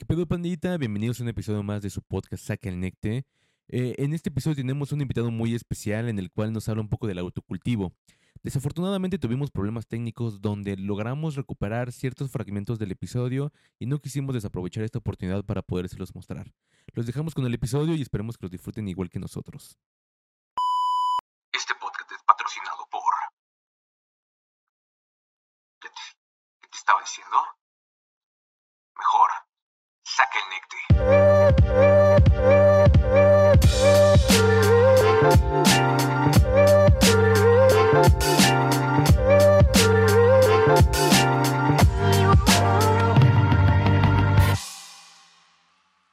¿Qué pedo, pandita? Bienvenidos a un episodio más de su podcast Saca el Necte. Eh, en este episodio tenemos un invitado muy especial en el cual nos habla un poco del autocultivo. Desafortunadamente tuvimos problemas técnicos donde logramos recuperar ciertos fragmentos del episodio y no quisimos desaprovechar esta oportunidad para podérselos mostrar. Los dejamos con el episodio y esperemos que los disfruten igual que nosotros. Este podcast es patrocinado por... ¿Qué te, qué te estaba diciendo? Mejor, saca el necte.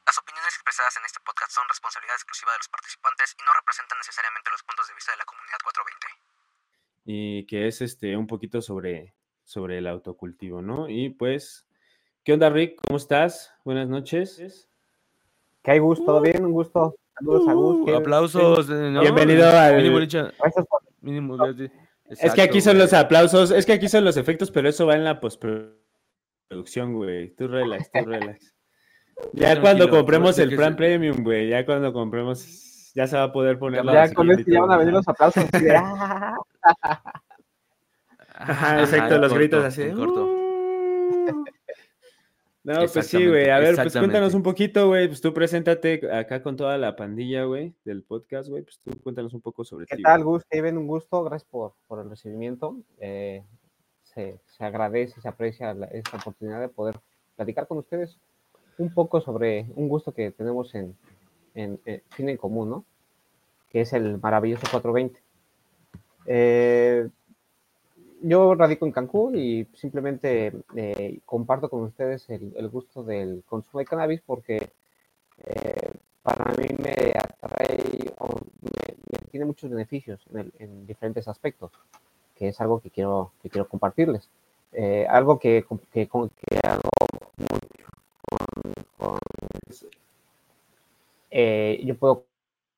Las opiniones expresadas en este podcast son responsabilidad exclusiva de los participantes y no representan necesariamente los puntos de vista de la comunidad 420. y que es este un poquito sobre, sobre el autocultivo, ¿no? Y pues, ¿qué onda, Rick? ¿Cómo estás? Buenas noches. ¿Qué hay, Gus? ¿Todo bien? Un gusto. Saludos a Gus. Uh, ¿qué- aplausos. eh, ¿no? Bienvenido al- Mínimo, Licha, Gracias por... mínimo, es que aquí son los aplausos, es que aquí son los efectos, pero eso va en la postproducción, güey. Tú relax, tú relax. Ya cuando compremos tú- el plan premium, güey, ya cuando compremos, ya se va a poder poner la Ya con esto ya van a venir los aplausos. Ajá, exacto, los corto, gritos así. corto. No, pues sí, güey. A ver, pues cuéntanos un poquito, güey. Pues tú preséntate acá con toda la pandilla, güey, del podcast, güey. Pues tú cuéntanos un poco sobre ¿Qué ti. tal, güey. Gus? Kevin, un gusto. Gracias por, por el recibimiento. Eh, se, se agradece, se aprecia la- esta oportunidad de poder platicar con ustedes un poco sobre un gusto que tenemos en, en, en fin en común, ¿no? Que es el maravilloso 420. Eh, yo radico en Cancún y simplemente eh, comparto con ustedes el, gusto del consumo de cannabis porque eh, para mí me atrae o me, tiene muchos beneficios en, el- en diferentes aspectos, que es algo que quiero, que quiero compartirles. Eh, algo que, que, que hago mucho con, con- yo puedo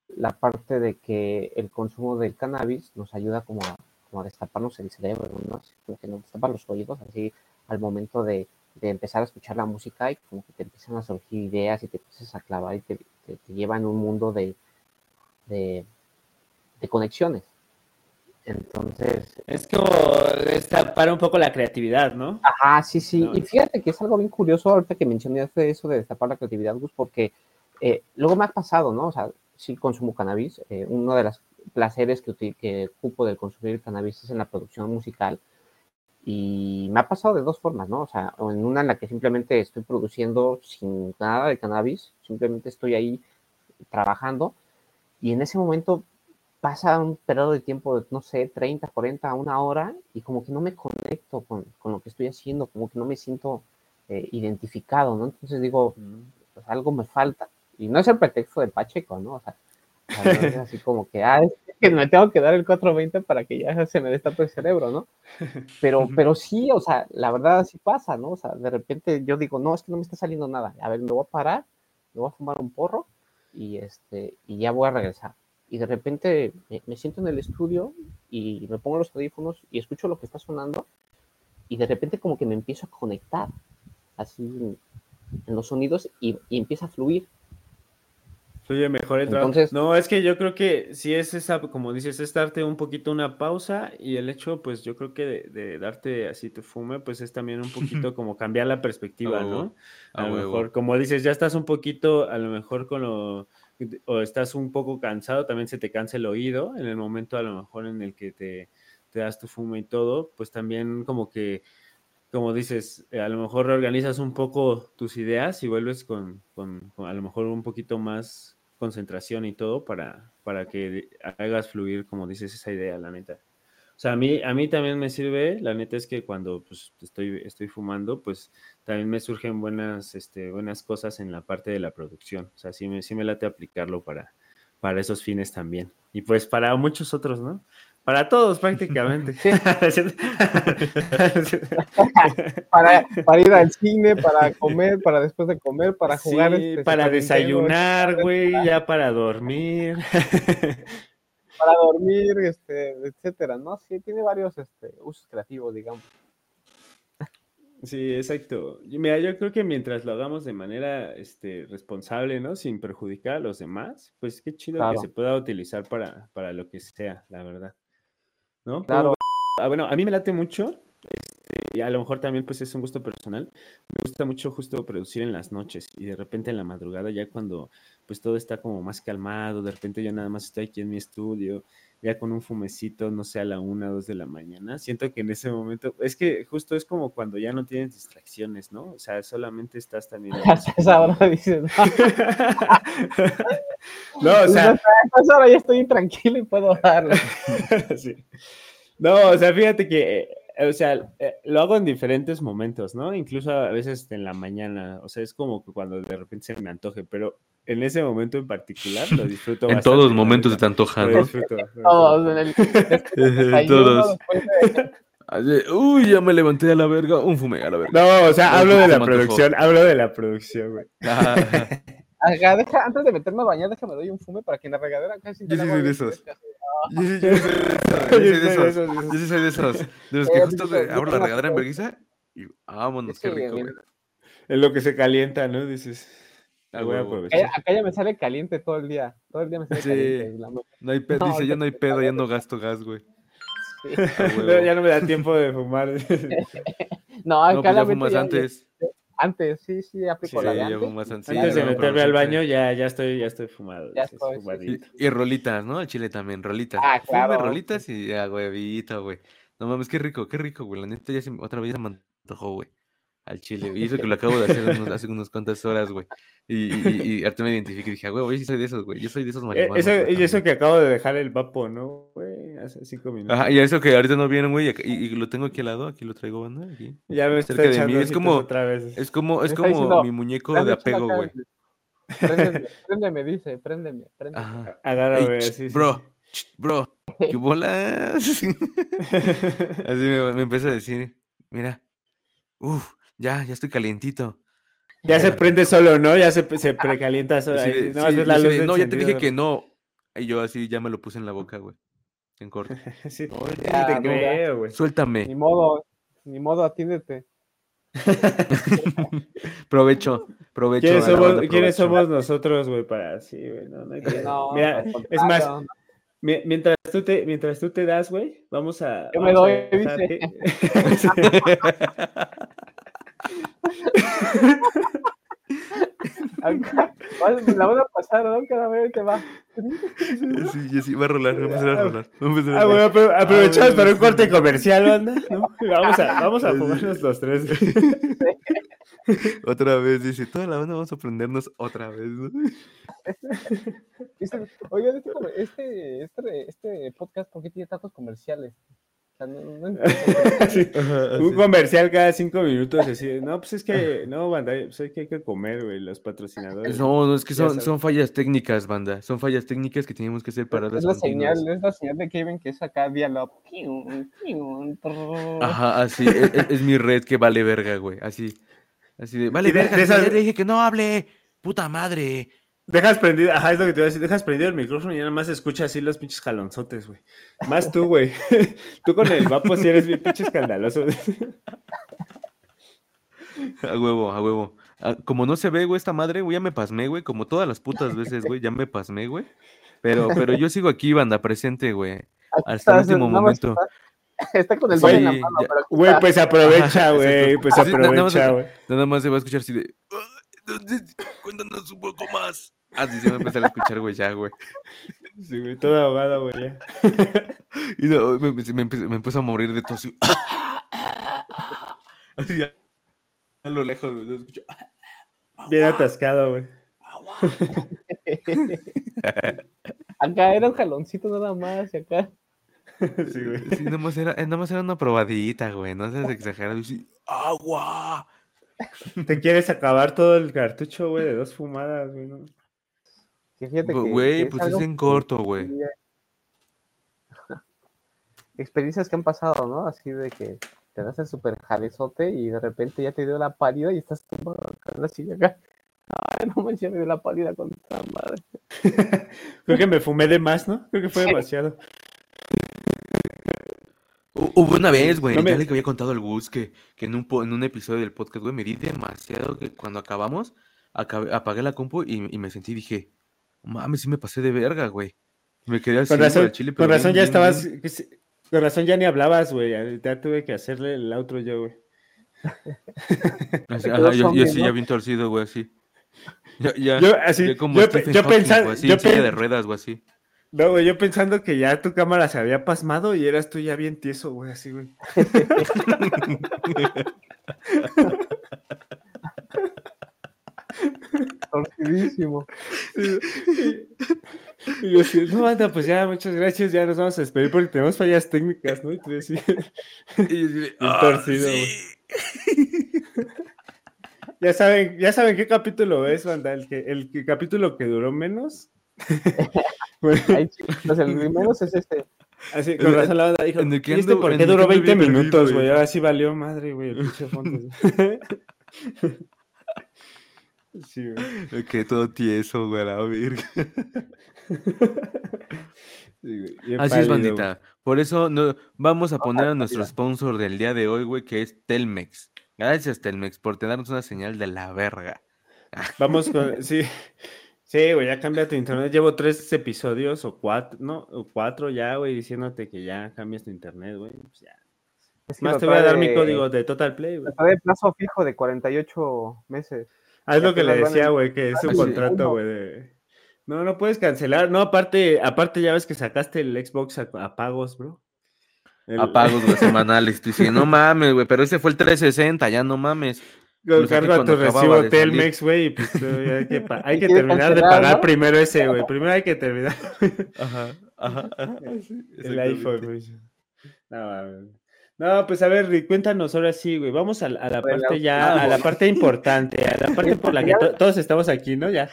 la parte de que el consumo del cannabis nos ayuda como a, como a destaparnos el cerebro, ¿no? Como que nos destapa los oídos, así al momento de, de empezar a escuchar la música y como que te empiezan a surgir ideas y te empiezas a clavar y te, te, te lleva en un mundo de, de, de conexiones. Entonces, Es como destapar un poco la creatividad, ¿no? Ajá, sí, sí. No, Y fíjate que es algo bien curioso ahorita que mencionaste eso de destapar la creatividad, Gus, porque eh, luego me ha pasado, ¿no? O sea, sí consumo cannabis. eh, uno de los placeres que, que ocupo del consumir cannabis es en la producción musical. Y me ha pasado de dos formas, ¿no? O sea, o en una en la que simplemente estoy produciendo sin nada de cannabis, simplemente estoy ahí trabajando. Y en ese momento pasa un periodo de tiempo de, no sé, 30, 40, una hora, y como que no me conecto con, con lo que estoy haciendo, como que no me siento eh, identificado, ¿no? Entonces digo, pues algo me falta. Y no es el pretexto del Pacheco, ¿no? O sea, así como que, ah, es que me tengo que dar el 420 para que ya se me destape el cerebro, ¿no? Pero, pero sí, o sea, la verdad sí pasa, ¿no? O sea, de repente yo digo, no, es que no me está saliendo nada. A ver, me voy a parar, me voy a fumar un porro y, este, y ya voy a regresar. Y de repente me, me siento en el estudio y me pongo los audífonos y escucho lo que está sonando y de repente como que me empiezo a conectar así en, en los sonidos y, y empieza a fluir. Fluye mejor el trabajo. Entonces- No, es que yo creo que si es esa, como dices, es darte un poquito una pausa y el hecho, pues yo creo que de, de darte así tu fume, pues es también un poquito como cambiar la perspectiva, ¿no? a A lo huevo. mejor, como dices, ya estás un poquito, a lo mejor con lo, o estás un poco cansado, también se te cansa el oído en el momento a lo mejor en el que te, te das tu fume y todo, pues también como que, como dices, a lo mejor reorganizas un poco tus ideas y vuelves con, con- con a lo mejor un poquito más concentración y todo para, para que hagas fluir, como dices, esa idea, la neta. O sea, a mí, a mí también me sirve, la neta es que cuando pues, estoy, estoy fumando, pues también me surgen buenas, este, buenas cosas en la parte de la producción. O sea, sí me, sí me late aplicarlo para, para esos fines también. Y pues para muchos otros, ¿no? Para todos prácticamente. Para, para ir al cine, para comer, para después de comer, para jugar. Sí, este, para desayunar, güey, ya para dormir. Para dormir, este, etcétera, ¿no? Sí, tiene varios este, usos creativos, digamos. Sí, exacto. Mira, yo creo que mientras lo hagamos de manera este, responsable, ¿no? Sin perjudicar a los demás, pues qué chido Claro. que se pueda utilizar para, para lo que sea, la verdad. ¿No? Claro. ah, bueno, a mí me late mucho, este, y a lo mejor también pues es un gusto personal, me gusta mucho justo producir en las noches y de repente en la madrugada ya cuando pues todo está como más calmado, de repente yo nada más estoy aquí en mi estudio, ya con un fumecito, no sé, a la una, dos de la mañana, siento que en ese momento, es que justo es como cuando ya no tienes distracciones, ¿no? O sea, solamente estás también... Hasta esa hora dices, no, no, o sea, hasta esa hora ya estoy intranquilo y puedo darle. Sí. No, o sea, fíjate que, eh, o sea, eh, lo hago en diferentes momentos, ¿no? Incluso a veces en la mañana, o sea, es como que cuando de repente se me antoje, pero en ese momento en particular lo disfruto En bastante, todos los momentos se te lo disfruto. Todos en el Todos. después de- Así, Uy, ya me levanté a la verga. Un fume a la verga. No, o sea, hablo de la producción, hablo de la producción, güey. Ajá, deja- antes de meterme a bañar, déjame doy un fume para que en la regadera casi Yo sí soy de esos. Yo sí, soy de esos. Yo sí soy de esos. de esos. Yo sí soy de esos. De los que justo yo abro la regadera en vergüenza y vámonos, Es qué rico. En lo que se calienta, ¿no? Dices, Ah, lo voy a huevo. aprovechar. Acá, ya me sale caliente todo el día. Todo el día me sale caliente. No hay pedo, dice, ya no hay pedo, ya no gasto gas, güey. Ya no me da tiempo de fumar. No, acá No, pues la fumas antes. Antes, sí, sí, aplico Sí, la de ya antes. de meterme al baño, ya, ya estoy, ya estoy fumado. Ya estoy, sí. Y, y rolitas, ¿no? El chile también, rolitas. Ah, Fume, claro. rolitas y ya, huevito, güey. No mames, qué rico, qué rico, güey. La neta ya se, otra vez se me antojó, güey. Al chile. Y eso que lo acabo de hacer unos- hace unas cuantas horas, güey. Y, y, y, y ahorita me identifiqué y dije, "Ah, güey, yo sí soy de esos, güey. Yo soy de esos Eh, marihuanos. Eso, y eso también". que acabo de dejar el vapo, ¿no? Güey, hace cinco minutos. Ajá, y eso que ahorita no vienen, güey. Y, y- lo tengo aquí al lado, aquí lo traigo, banda. Aquí. Ya me cerca está de mí, es como- otra vez. Es como, es como diciendo, mi muñeco de apego, güey. Préndeme, préndeme, dice, préndeme, préndeme. Ajá. Ey, así. sí. bro, bro, ¿qué bolas? Así me, me empieza a decir, mira, uff, ya, ya estoy calientito. Ya se prende solo, ¿no? Ya se, se precalienta solo. Sí, la luz no, ya te dije encendido". que no. Y yo así ya me lo puse en la boca, güey. En corto. Sí, No, sí ya, te no, creo, güey. Suéltame. Ni modo, ni modo, atiéndete. Provecho, provecho. ¿Quiénes somos, banda, ¿quiénes provecho. somos nosotros, güey? Para sí, güey. No, no hay que- No, Mira, es más, mientras tú te, mientras tú te das, güey, vamos a. Yo me doy, dice. Que- la van a pasar, ¿no? Cada vez te va. Sí, sí, sí, va a rolar, va a empezar a rolar. Va a empezar a Ah, rolar. aprovechamos bueno, para un sí. corte comercial, banda. ¿no? Vamos a, vamos a fumarnos los tres. Otra vez, dice, toda la banda vamos a prendernos otra vez. ¿no? Dice, Oigan, este, este, este, este podcast, ¿por qué tiene tantos comerciales? O sea, no, no entiendo. Sí. Ajá, Un comercial cada cinco minutos, así. No, pues es que, no, banda, pues es que hay que comer, güey, los patrocinadores. No, no, es que son, son fallas técnicas, banda. Son fallas técnicas que tenemos que hacer paradas Es la continuas. señal, es la señal de Kevin que es acá diálogo. Ajá, así. Es, es- es mi red que vale verga, güey. Así. Así de, vale de- verga, de ya esas- le dije que no hable. Puta madre. Dejas prendido, ajá, es lo que te voy a decir, dejas prendido el micrófono y nada más escuchas así los pinches jalonzotes, güey. Más tú, güey. tú con el vapo sí eres bien pinche escandaloso. A huevo, a huevo. Ah, como no se ve, güey, esta madre, güey, ya me pasmé, güey. Como todas las putas veces, güey, ya me pasmé, güey. Pero, pero yo sigo aquí, banda, presente, güey. Hasta el último momento. Está, con el Sí, doble en la mano, ya- pero aquí Güey, pues aprovecha, güey, pues aprovecha, güey. Nada más se va a escuchar así de. "Ah, entonces, Cuéntanos un poco más. Así se va a empezar a escuchar, güey, ya, güey. Sí, güey, todo ahogado, güey, ya. Y no, me, me, me empecé, me empecé a morir de tos. así. Así ya. A lo lejos, güey, escucho. Bien atascado, güey. Acá era un jaloncito nada más, y acá. Sí, güey. Sí, nada más era, nada más era una probadita, güey. No seas exagerado. Sí, ¡Agua! Te quieres acabar todo el cartucho, güey, de dos fumadas, güey, ¿no? Que fíjate Bu- que- Güey, que pues es en que- corto, güey. Experiencias que han pasado, ¿no? Así de que te das el super jalezote y de repente ya te dio la pálida y estás tumbado acá en la silla acá. Ay, no manches, ya me dio la pálida con esta madre. Creo que me fumé de más, ¿no? Creo que fue demasiado. Hu- Hubo una vez, güey, No me- ya le había contado al Gus que, que en, un, po- en un episodio del podcast, güey, me di demasiado que cuando acabamos, acabé- apagué la compu y, y me sentí y dije, mames, sí me pasé de verga, güey. Me quedé así, Con razón, al chile, con pero razón bien, ya estabas. bien. Con razón ya ni hablabas, güey. Ya, tuve que hacerle el outro yo, güey. Ajá, yo, ¿no? ya bien torcido, güey, así. Ya, ya, Yo así, ya como yo, Stephen pe- yo Hawking, pensa- güey, así yo en silla pe- de ruedas, güey, así. No, güey, yo pensando que ya tu cámara se había pasmado y eras tú ya bien tieso, güey, así, güey. Torcidísimo. Y yo así, no, anda, pues ya, muchas gracias, ya nos vamos a despedir porque tenemos fallas técnicas, ¿no? Y tú así, Y yo así de, Bien "Ah, torcido, sí". ya saben, ya saben qué capítulo es, banda, el, que, el que- capítulo que duró menos. Bueno, sí, pues el menos es este. así, con razón la banda dijo, En el que ¿y este ando- por qué duró ando 20 bien perdido, minutos, güey? güey? Ahora sí valió madre, güey, el pinche fondo. Sí, güey. Que todo tieso, güey, a la verga. Sí, güey, bien Así es, bandita. Por eso no, vamos a poner a nuestro sponsor del día de hoy, güey, que es Telmex. Gracias, Telmex, por tenernos una señal de la verga. Vamos con. Sí. Sí, güey, ya cambia tu internet. Llevo tres episodios o cuatro, no, o cuatro ya, güey, diciéndote que ya cambias tu internet, güey. Pues ya. Es que Más te voy a dar mi código de Total Play, güey. de plazo fijo de 48 meses. Ah, es lo que le decía, güey, que es un Ah, contrato, güey. de- No, no puedes cancelar. No, aparte, aparte ya ves que sacaste el Xbox a, a pagos, bro. El- A pagos, güey, semanales. Tú dices, no mames, güey, pero ese fue el 360, ya no mames. Lo cargo a cuando tu recibo. Telmex, güey, y pues hay que, hay terminar de pagar ¿no? primero ese, güey. Primero hay que terminar Ajá, ajá, ajá. el iPhone, güey. No, mames. No, pues a ver, Rick, cuéntanos ahora sí, güey. Vamos a, la- a la Bueno, parte ya, a la parte importante, a la parte por la que to- todos estamos aquí, ¿no? Ya.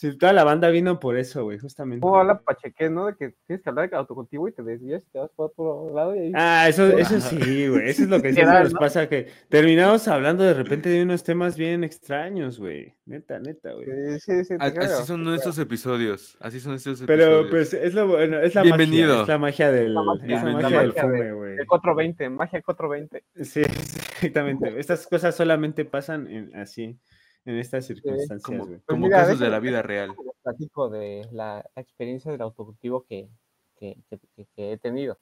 Si toda la banda vino por eso, güey, justamente. Como habla Pacheque, ¿no? De que tienes que hablar de autocultivo y te desvías y te vas por otro lado y ahí. Ah, eso, eso sí, güey. Eso es lo que siempre nos ¿no? pasa, que terminamos hablando de repente de unos temas bien extraños, güey. Neta, neta, güey. Sí, sí, sí, te A- creo, Así son nuestros episodios. Así son estos Pero episodios. pues es lo bueno, es la Bienvenido. magia, es la magia del, La magia, es la la magia del fume, güey. El 420, magia 420. Sí, exactamente. Estas cosas solamente pasan en, así, en estas circunstancias, como güey. Pues como mira, casos de la vida real. Platico de la experiencia del autocultivo que, que, que- que- que he tenido.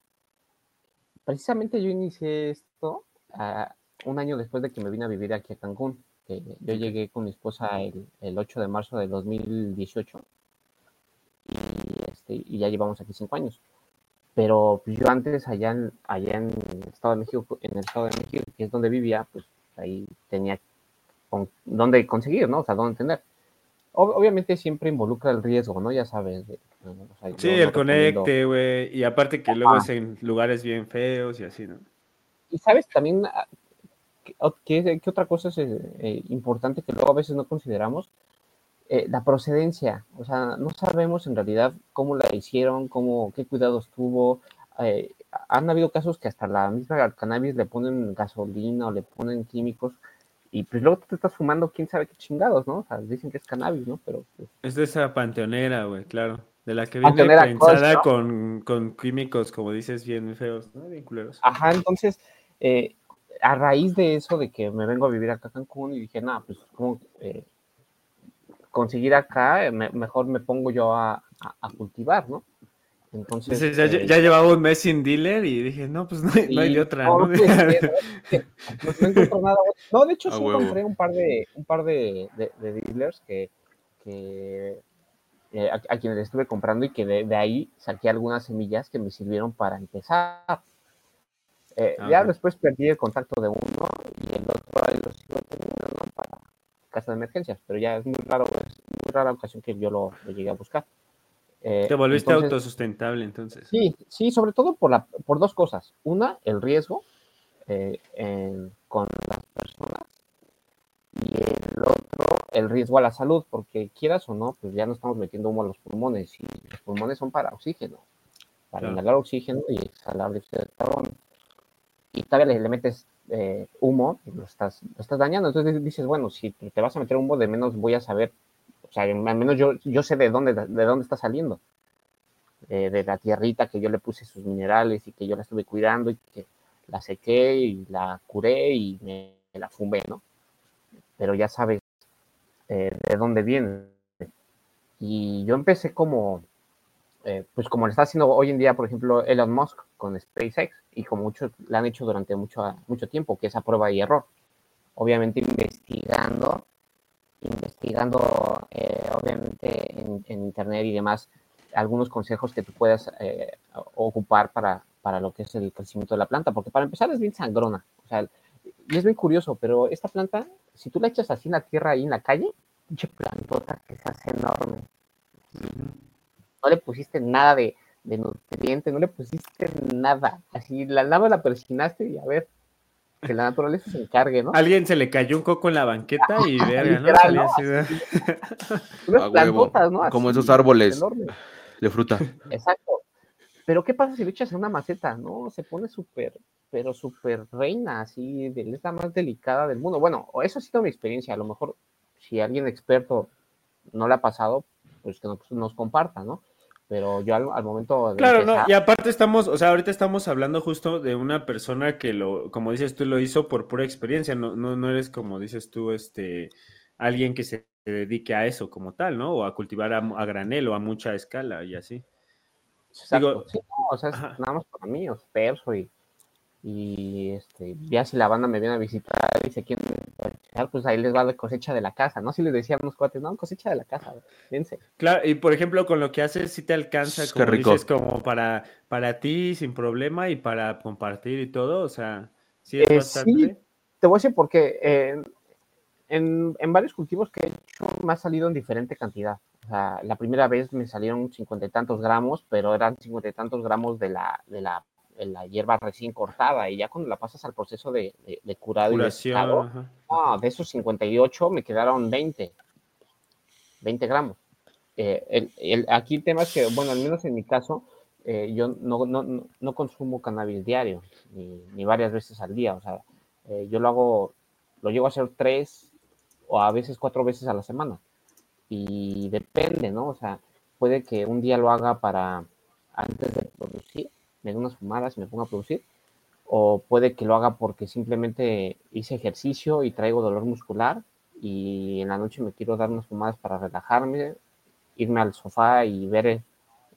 Precisamente yo inicié esto ah, un año después de que me vine a vivir aquí a Cancún. Que yo llegué con mi esposa el, el 8 de marzo de 2018 y, este, y ya llevamos aquí cinco años. Pero pues, yo antes allá en, allá en el Estado de México, en el Estado de México, que es donde vivía, pues ahí tenía con, dónde conseguir, ¿no? O sea, dónde tener. Ob- obviamente siempre involucra el riesgo, ¿no? Ya sabes. de- o sea, Sí, el conecte, güey. Y aparte que luego es en lugares bien feos y así, ¿no? Y sabes también ah, ¿qué, otra cosa es eh, importante que luego a veces no consideramos? Eh, la procedencia. O sea, no sabemos en realidad cómo la hicieron, cómo, qué cuidados tuvo. Eh, han habido casos que hasta la misma cannabis le ponen gasolina o le ponen químicos y pues luego tú te estás fumando quién sabe qué chingados, ¿no? O sea, dicen que es cannabis, ¿no? Pero pues, Es de esa panteonera, güey, claro. De la que viene ¿no? con, con químicos, como dices, bien feos, ¿no? Bien culeros. Ajá, entonces, eh, a raíz de eso, de que me vengo a vivir acá a Cancún y dije, nada, pues, ¿cómo eh, conseguir acá? Me- mejor me pongo yo a, a- a cultivar, ¿no? Entonces, Dices, ya, eh, ya llevaba un mes sin dealer y dije, no, pues no hay, no hay y de otra, no, ¿no? pues, eh, no, no encuentro nada. No, de hecho, sí huevo. encontré un par de, un par de, de- de dealers que, que eh, a, a quienes estuve comprando y que de, de ahí saqué algunas semillas que me sirvieron para empezar. Eh, Ah, ya después perdí el contacto de uno y el otro ahí lo sigo teniendo ¿no? para casa de emergencias, pero ya es muy raro, es muy rara ocasión que yo lo, lo llegué a buscar. Eh, Te volviste entonces- autosustentable, entonces. Sí, sí, sobre todo por, la, por dos cosas. Una, el riesgo eh, en- con las personas y el otro, el riesgo a la salud, porque quieras o no, pues ya no estamos metiendo humo a los pulmones y los pulmones son para oxígeno, para Claro. inhalar oxígeno y exhalar dióxido de carbono. Y todavía le, le metes eh, humo, lo estás, lo estás dañando. Entonces dices, bueno, si te vas a meter humo, de menos voy a saber, sea, al menos yo, yo sé de dónde, de dónde está saliendo eh, de la tierrita que yo le puse sus minerales y que yo la estuve cuidando y que la sequé y la curé y me, me la fumé, ¿no? Pero ya sabes eh, de dónde viene. Y yo empecé como, eh, pues como lo está haciendo hoy en día, por ejemplo, Elon Musk con SpaceX, y como muchos lo han hecho durante mucho, mucho tiempo, que es a prueba y error. Obviamente investigando, investigando, eh, obviamente en, en internet y demás, algunos consejos que tú puedas eh, ocupar para, para lo que es el crecimiento de la planta, porque para empezar es bien sangrona, o sea, y es bien curioso, pero esta planta, si tú la echas así en la tierra, ahí en la calle, pinche plantota que se hace enorme. No le pusiste nada de, de nutriente, no le pusiste nada, así la nada la persinaste y a ver, que la naturaleza se encargue, ¿no? Alguien se le cayó un coco en la banqueta y verga, ¿no? Literal, ¿no? así, ¿verdad? Unas plantotas, ¿no? como esos árboles. enormes. De fruta. Exacto. Pero ¿qué pasa si lo echas en una maceta? No, se pone súper, pero súper reina, así, de- es la más delicada del mundo. Bueno, eso ha sido mi experiencia. A lo mejor, si alguien experto no le ha pasado, pues que nos, nos comparta, ¿no? Pero yo al, al momento de Claro, no, y aparte estamos, o sea, ahorita estamos hablando justo de una persona que lo, como dices tú, lo hizo por pura experiencia, no, no, no eres como dices tú, este, alguien que se dedique a eso como tal, ¿no? O a cultivar a, a granel o a mucha escala y así. Exacto, digo- sí, no, o sea, es nada más para mí, os perso y, y este, ya si la banda me viene a visitar y se quieren pues ahí les va la cosecha de la casa, ¿no? Si les decían unos cuates, no, cosecha de la casa, fíjense. Claro, y por ejemplo, con lo que haces, sí te alcanza, Qué como rico. dices, como para, para ti sin problema y para compartir y todo, o sea, sí es Eh, bastante. sí. Te voy a decir porque eh, en, en varios cultivos que he hecho me ha salido en diferente cantidad. O sea, la primera vez me salieron cincuenta y tantos gramos, pero eran cincuenta y tantos gramos de la, de la, la hierba recién cortada. Y ya cuando la pasas al proceso de, de- de curado y de secado. Ah, de esos 58 me quedaron 20. 20 gramos. Eh, el, el- aquí el tema es que, bueno, al menos en mi caso, eh, yo no, no, no- no consumo cannabis diario, ni, ni varias veces al día. O sea, eh, yo lo hago, lo llego a hacer tres o a veces cuatro veces a la semana. Y depende, ¿no? O sea, puede que un día lo haga para antes de me dé unas fumadas y me ponga a producir o puede que lo haga porque simplemente hice ejercicio y traigo dolor muscular y en la noche me quiero dar unas fumadas para relajarme, irme al sofá y ver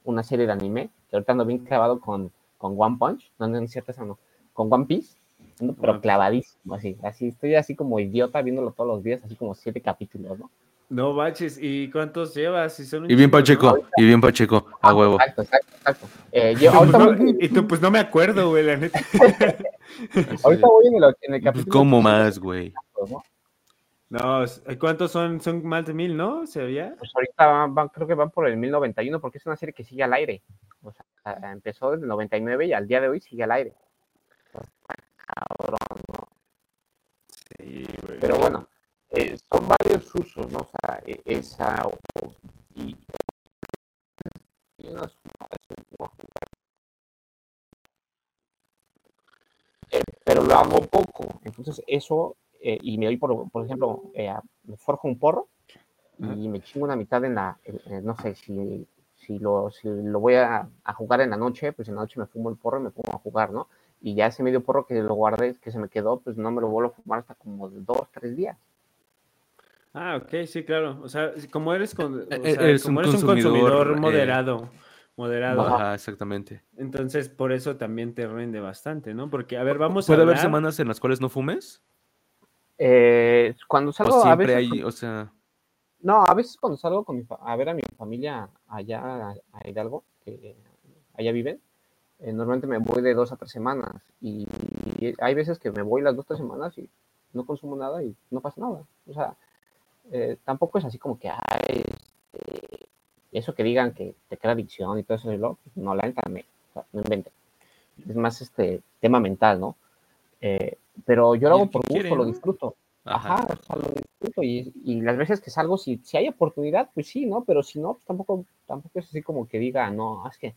una serie de anime, que ahorita ando bien clavado con, con One Punch, no, no es cierto eso no, con One Piece, ando pero clavadísimo, así, así, estoy así como idiota viéndolo todos los días, así como siete capítulos, ¿no? No manches, ¿y cuántos llevas? Si son un Y bien. Pacheco, y bien Pacheco, a huevo. Exacto, exacto, exacto. Eh, yo Pues ahorita, no, voy, y tú, pues no me acuerdo, güey, la neta. ahorita voy en el, en el Pues, capítulo... ¿Cómo más, güey? ¿no? No, s- ¿cuántos son? Son más de mil, ¿no? ¿Se veía? Pues ahorita van, van- creo que van por el 1091 porque es una serie que sigue al aire. O sea, empezó desde el 99 y al día de hoy sigue al aire. Cabrón, ¿no? Sí, güey. Pero bueno, eh, son varios usos, ¿no? O sea, e- esa o- y. Eh, pero lo hago poco. Entonces eso, eh, y me doy, por, por ejemplo, me forjo un porro y me chingo una mitad en la, no sé, si, si, lo, si lo voy a, a jugar en la noche, pues en la noche me fumo el porro y me pongo a jugar, ¿no? Y ya ese medio porro que lo guardé, que se me quedó, pues no me lo vuelvo a fumar hasta como dos, tres días. Ah, ok, sí, claro. O sea, como eres, con, o E- sea, eres como un eres un consumidor, consumidor eh, moderado, moderado, Ajá, exactamente. entonces por eso también te rinde bastante, ¿no? Porque, a ver, vamos a ¿Puede haber semanas en las cuales no fumes? Eh, cuando ¿O salgo, a siempre veces, hay, o sea, no, a veces cuando salgo con mi fa- a ver a mi familia allá a, a Hidalgo, que allá viven, eh, normalmente me voy de dos a tres semanas y, y hay veces que me voy las dos, tres semanas y no consumo nada y no pasa nada. O sea, eh, tampoco es así como que, ay, este, eso que digan que te crea adicción y todo eso, y lo, no, la neta, me, o sea, no inventen. Es más este tema mental, ¿no? Eh, pero yo lo hago por gusto, quiere, lo ¿no? disfruto. ajá. Ajá, o sea, lo disfruto y, y las veces que salgo, si, si hay oportunidad, pues sí, ¿no? Pero si no, pues tampoco, tampoco es así como que diga, no, es que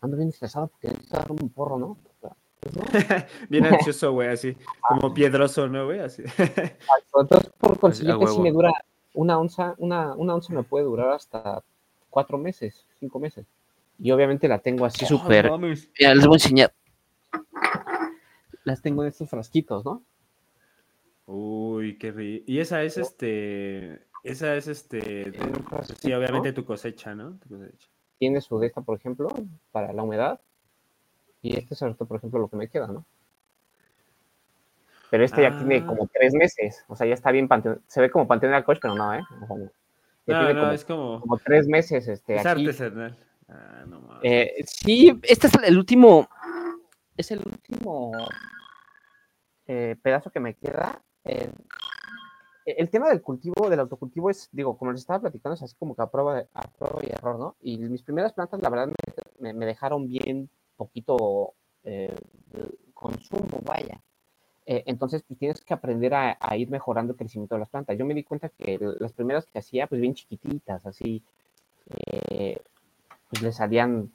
ando bien estresado porque necesito dar un porro, ¿no? O sea, pues no. Bien ansioso, güey, así, como piedroso, ¿no, güey? Así. Entonces, por consiguiente, huevo. me dura una onza, una, una onza me puede durar hasta cuatro meses, cinco meses. Y obviamente la tengo así súper. Mira, les voy a enseñar. las tengo en estos frasquitos, ¿no? Uy, qué rico. Y esa es este, esa es este, sí, obviamente tu cosecha, ¿no? Tu cosecha. Tiene su de esta, por ejemplo, para la humedad. Y este es ahorita, por ejemplo, lo que me queda, ¿no? Pero este ya tiene Ah. como tres meses. O sea, ya está bien panteón. Se ve como panteón de la coche, pero no, ¿eh? O sea, no. Ya No, tiene no, como, es como, como tres meses este, es aquí. artesanal. Ah, no mames. Eh, sí, este es el último. Es el último eh, pedazo que me queda. Eh, el tema del cultivo, del autocultivo, es, digo, como les estaba platicando, es así como que a prueba, de- a prueba y error, ¿no? Y mis primeras plantas, la verdad, me dejaron bien poquito eh, consumo, vaya. Eh, entonces, pues tienes que aprender a, ir mejorando el crecimiento de las plantas. Yo me di cuenta que las primeras que hacía, pues bien chiquititas, así, eh, pues le salían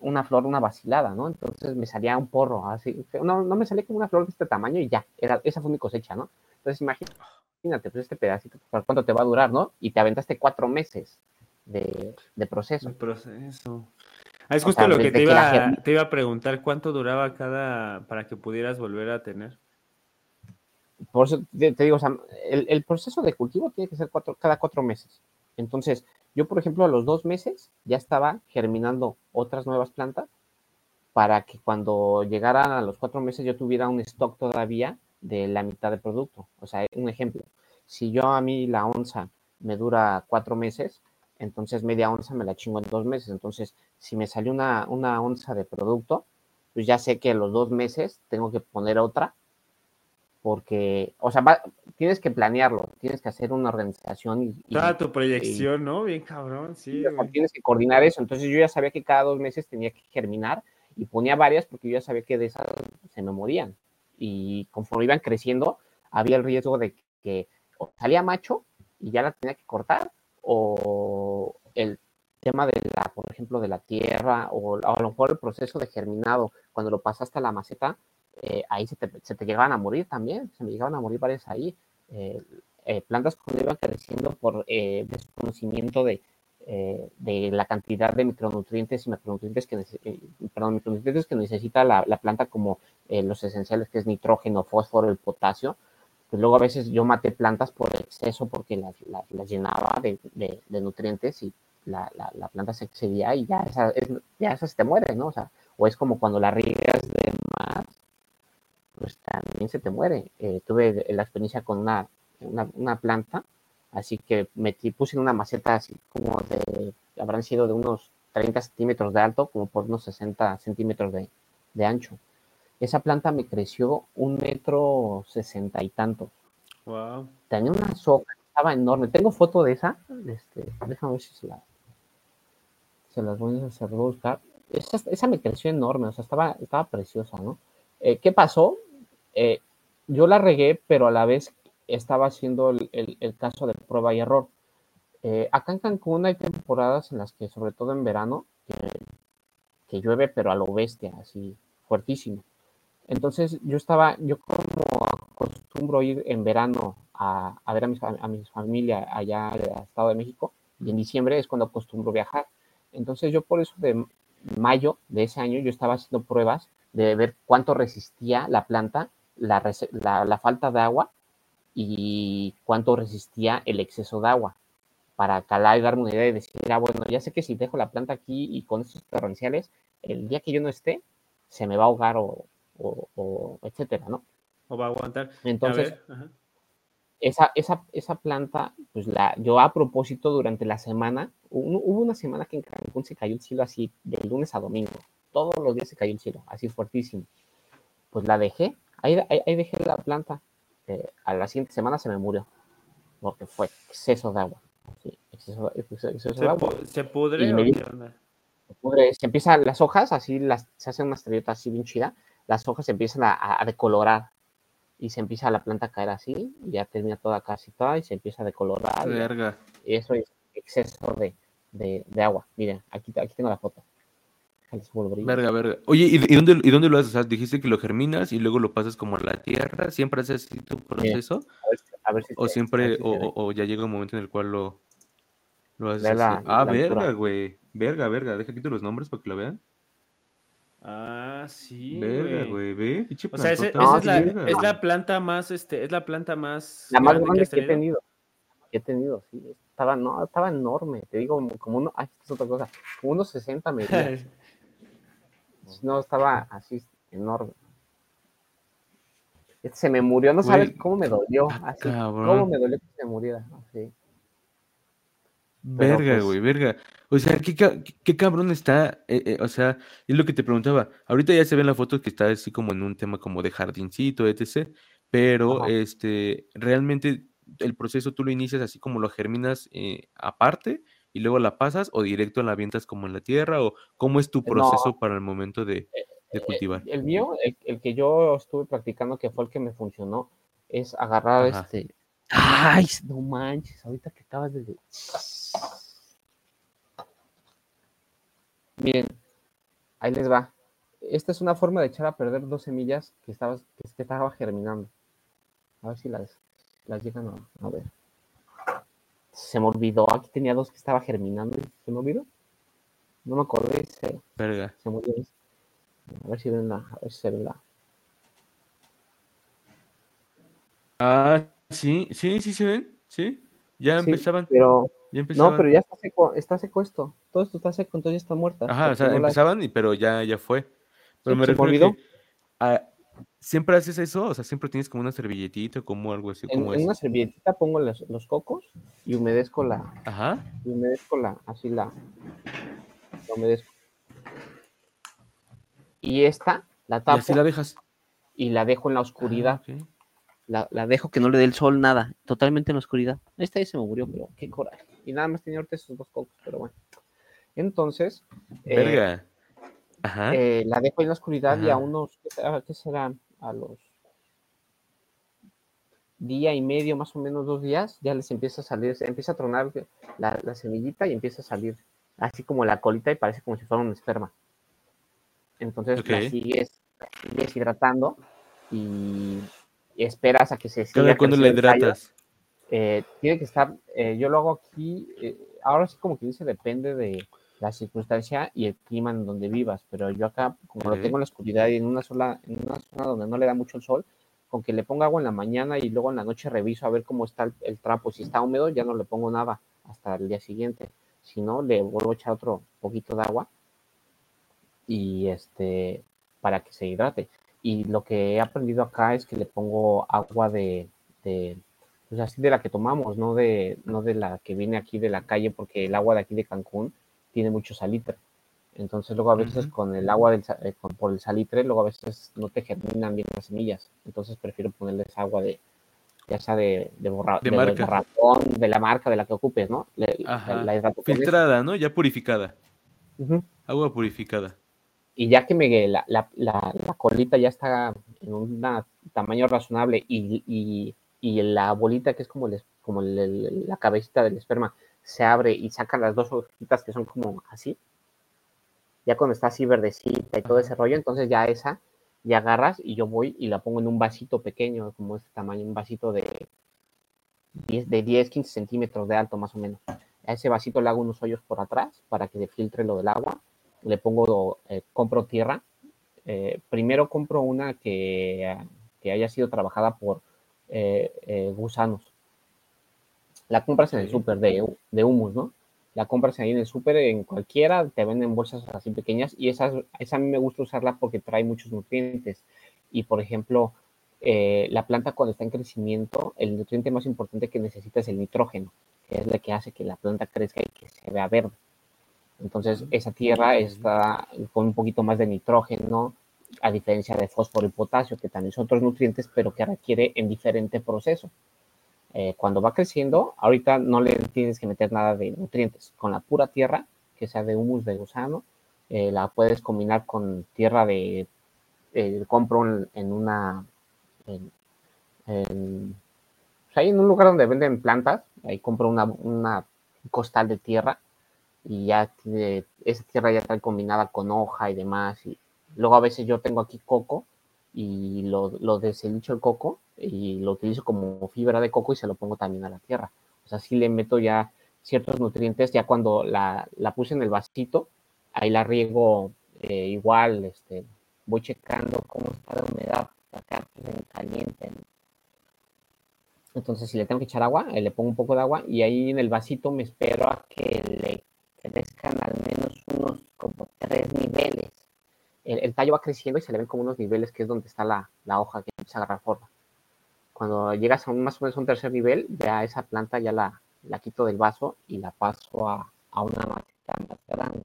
una flor, una vacilada, ¿no? Entonces me salía un porro, así, no, no me salía como una flor de este tamaño y ya, era, esa fue mi cosecha, ¿no? Entonces imagínate, pues este pedacito, ¿para cuánto te va a durar, no? Y te aventaste cuatro meses de, de proceso. El proceso. Es O justo sea, lo que te que iba, te iba a preguntar, ¿cuánto duraba cada para que pudieras volver a tener? Por eso te, te digo, o sea, el, el proceso de cultivo tiene que ser cuatro, cada cuatro meses. Entonces, yo, por ejemplo, a los dos meses ya estaba germinando otras nuevas plantas para que cuando llegaran a los cuatro meses yo tuviera un stock todavía de la mitad del producto. O sea, un ejemplo, si yo a mí la onza me dura cuatro meses, entonces media onza me la chingo en dos meses. Entonces, si me salió una, una onza de producto, pues ya sé que a los dos meses tengo que poner otra porque, o sea, va- tienes que planearlo, tienes que hacer una organización y, y- Toda tu proyección, ¿no? Bien cabrón, sí, tienes que coordinar eso. Entonces yo ya sabía que cada dos meses tenía que germinar y ponía varias porque yo ya sabía que de esas se me morían. Y conforme iban creciendo, había el riesgo de que o salía macho y ya la tenía que cortar, o el tema de la, por ejemplo, de la tierra, o a lo mejor el proceso de germinado, cuando lo pasaste a la maceta, eh, ahí se te, se te llegaban a morir también, se me llegaban a morir varias ahí. Eh, eh, plantas cuando iban creciendo por eh, desconocimiento de, eh, de la cantidad de micronutrientes y macronutrientes que, eh, perdón, micronutrientes que necesita la, la planta como los esenciales que es nitrógeno, fósforo, el potasio. Pues luego a veces yo maté plantas por exceso porque las, las- las llenaba de, de- de nutrientes y la, la- la planta se excedía y ya esa, es- ya esa se te muere, ¿no? O sea, o es como cuando la riegas de más, pues también se te muere. Eh, tuve la experiencia con una, una, una planta, así que metí, puse en una maceta así como de, habrán sido de unos 30 centímetros de alto, como por unos 60 centímetros de, de ancho. Esa planta me creció un metro sesenta y tantos. Wow. Tenía una soga, estaba enorme. Tengo foto de esa. Este, déjame ver si se la. Se las voy a hacer buscar. Esa, esa me creció enorme, o sea, estaba, estaba preciosa, ¿no? Eh, ¿Qué pasó? Eh, yo la regué, pero a la vez estaba haciendo el, el- caso de prueba y error. Eh, acá en Cancún hay temporadas en las que, sobre todo en verano, que, llueve, pero a lo bestia, así fuertísimo. Entonces yo estaba, yo como acostumbro ir en verano a, ver a, mis, a mi familia allá al Estado de México y en diciembre es cuando acostumbro viajar. Entonces yo por eso de mayo de ese año yo estaba haciendo pruebas de ver cuánto resistía la planta, la, la, la falta de agua y cuánto resistía el exceso de agua para calar y darme una idea y decir, ah, bueno, ya sé que si dejo la planta aquí y con estos torrenciales, el día que yo no esté, se me va a ahogar o, o- o etcétera, ¿no? O va a aguantar. Entonces, a ver, ajá. Esa, esa, esa planta, pues la, yo a propósito durante la semana, hubo, hubo una semana que en Cancún se cayó el cielo así de lunes a domingo, todos los días se cayó el cielo, así fuertísimo. Pues la dejé, ahí, ahí, ahí dejé la planta, eh, a la siguiente semana se me murió, porque fue exceso de agua, sí, exceso, exceso- exceso ¿Se, de agua. se pudre Y me se pudre, se empiezan las hojas, así las, se hacen unas estrellitas así bien chida, las hojas se empiezan a- a decolorar y se empieza la planta a caer así, y ya termina toda casi toda y se empieza a decolorar. Verga. y eso es exceso de, de- de agua. Miren, aquí, aquí tengo la foto. Verga, verga. Oye, ¿y, y dónde, ¿y dónde lo haces? O sea, dijiste que lo germinas y luego lo pasas como a la tierra. ¿Siempre haces así tu proceso? A ver, si- a ver si ¿O siempre, ver si o, o- ya llega un momento en el cual lo, lo haces Ve la- así? Ah, la verga, güey. Verga, verga. Deja quito los nombres para que lo vean. Ah, sí. Verga, güey. ve. O sea, ese- esa es, la, es la planta más, este, es la planta más. La más grande grande has que he tenido? Que he tenido, sí. Estaba, no, estaba enorme. Te digo, como- uno. Ay, esta es otra cosa. Como unos 60 medía. No, estaba así enorme. Este se me murió, no sabes cómo me dolió. ah, Así, cabrón. cómo me dolió que se muriera. Así. Verga, pues- güey, verga. O sea, qué, qué- qué cabrón está. eh, eh, o sea, es lo que te preguntaba. Ahorita ya se ve en la foto que está así como en un tema como de jardincito, etc. Pero, Ajá. este, realmente el proceso tú lo inicias así como lo germinas eh, aparte y luego la pasas o directo la avientas como en la tierra o cómo es tu No. proceso para el momento de, de cultivar. El mío, el, el que yo estuve practicando, que fue el que me funcionó, es agarrar Ajá. este. Ay, no manches, ahorita que acabas de. Miren, ahí les va. Esta es una forma de echar a perder dos semillas que estaba, que, estaba germinando. A ver si las, las llegan a, a ver. Se me olvidó, aquí tenía dos que estaba germinando. ¿Se me olvidó? No me acordé, se, Verga. se murió. A ver si ven la, a ver si se ve la. Ah, sí, sí, sí se ven, sí. Ya Sí, empezaban, Pero, ya no, empezaban. pero ya está seco, está seco esto. Todo esto está seco, entonces ya está muerta. Ajá, o sea, no la- empezaban, y, pero ya, ya fue. Pero Sí, me refiero a ah, ¿siempre haces eso? O sea, ¿siempre tienes como una servilletita o como algo así? En, como en una servilletita pongo los, los cocos y humedezco la, Ajá. y humedezco la, así la, la humedezco. Y esta la Y tapo así la dejas. y la dejo en la Ah, oscuridad. La, la dejo que no le dé el sol nada, totalmente en la oscuridad. Esta ya se me murió, pero qué coraje. Y nada más tenía ahorita esos dos cocos, pero bueno. Entonces, eh, Verga. Ajá. eh, la dejo en la oscuridad y a unos, ¿qué será-. A los día y medio, más o menos dos días, ya les empieza a salir, empieza a tronar la, la semillita y empieza a salir así como la colita y parece como si fuera un esperma. Entonces la, sigues, la sigues hidratando y esperas a que se siga ¿Cada cuándo la creciendo el tallo. hidratas? Eh, tiene que estar, eh, yo lo hago aquí, eh, ahora sí como que dice, depende de la circunstancia y el clima en donde vivas, pero yo acá, como lo tengo en la oscuridad y en una sola, en una zona donde no le da mucho el sol, con que le ponga agua en la mañana y luego en la noche reviso a ver cómo está el, el trapo, si está húmedo ya no le pongo nada hasta el día siguiente, si no le vuelvo a echar otro poquito de agua y este, para que se hidrate. Y lo que he aprendido acá es que le pongo agua de, de pues así de la que tomamos, no de, no de la que viene aquí de la calle, porque el agua de aquí de Cancún tiene mucho salitre. Entonces luego a veces con el agua del, eh, con- por el salitre, luego a veces no te germinan bien las semillas. Entonces prefiero ponerles agua de, ya sea de, de, borra, De de marca. de la marca de la que ocupes, ¿no? Le- la, la. Filtrada, ¿no? Ya purificada. Agua purificada. Y ya que me, la, la, la, colita ya está en un tamaño razonable y, y, y la bolita que es como, el, como la cabecita del esperma se abre y saca las dos hojitas que son como así, ya cuando está así verdecita y todo ese rollo, entonces ya esa, ya agarras y yo voy y la pongo en un vasito pequeño, como este tamaño, un vasito de 10, de 10 15 centímetros de alto más o menos. A ese vasito le hago unos hoyos por atrás para que se filtre lo del agua le pongo, eh, compro tierra. Eh, primero compro una que, que, haya sido trabajada por eh, gusanos. La compras en el súper de, de humus, ¿no? La compras ahí en el súper, en cualquiera, te venden bolsas así pequeñas y esa, esa a mí me gusta usarla porque trae muchos nutrientes. Y por ejemplo, eh, la planta cuando está en crecimiento, el nutriente más importante que necesita es el nitrógeno, que es lo que hace que la planta crezca y que se vea verde. Entonces, esa tierra está con un poquito más de nitrógeno, a diferencia de fósforo y potasio, que también son otros nutrientes, pero que requiere en diferente proceso. Eh, cuando va creciendo, ahorita no le tienes que meter nada de nutrientes. Con la pura tierra, que sea de humus de gusano, eh, la puedes combinar con tierra de. Eh, compro en, una. En, en, pues ahí en un lugar donde venden plantas, ahí compro una, una costal de tierra y ya tiene, esa tierra ya está combinada con hoja y demás. Y luego a veces yo tengo aquí coco y lo, lo deselicho el coco y lo utilizo como fibra de coco y se lo pongo también a la tierra. O sea, sí le meto ya ciertos nutrientes, ya cuando la, la puse en el vasito, ahí la riego eh, igual, este, voy checando cómo está la humedad acá pues, en caliente. ¿no? Entonces, si le tengo que echar agua, le pongo un poco de agua y ahí en el vasito me espero a que le crezcan al menos unos como tres niveles. El, el tallo va creciendo y se le ven como unos niveles que es donde está la, la hoja que empieza a agarrar forma. Cuando llegas a un, más o menos a un tercer nivel, ya esa planta ya la, la quito del vaso y la paso a, a una maceta más grande.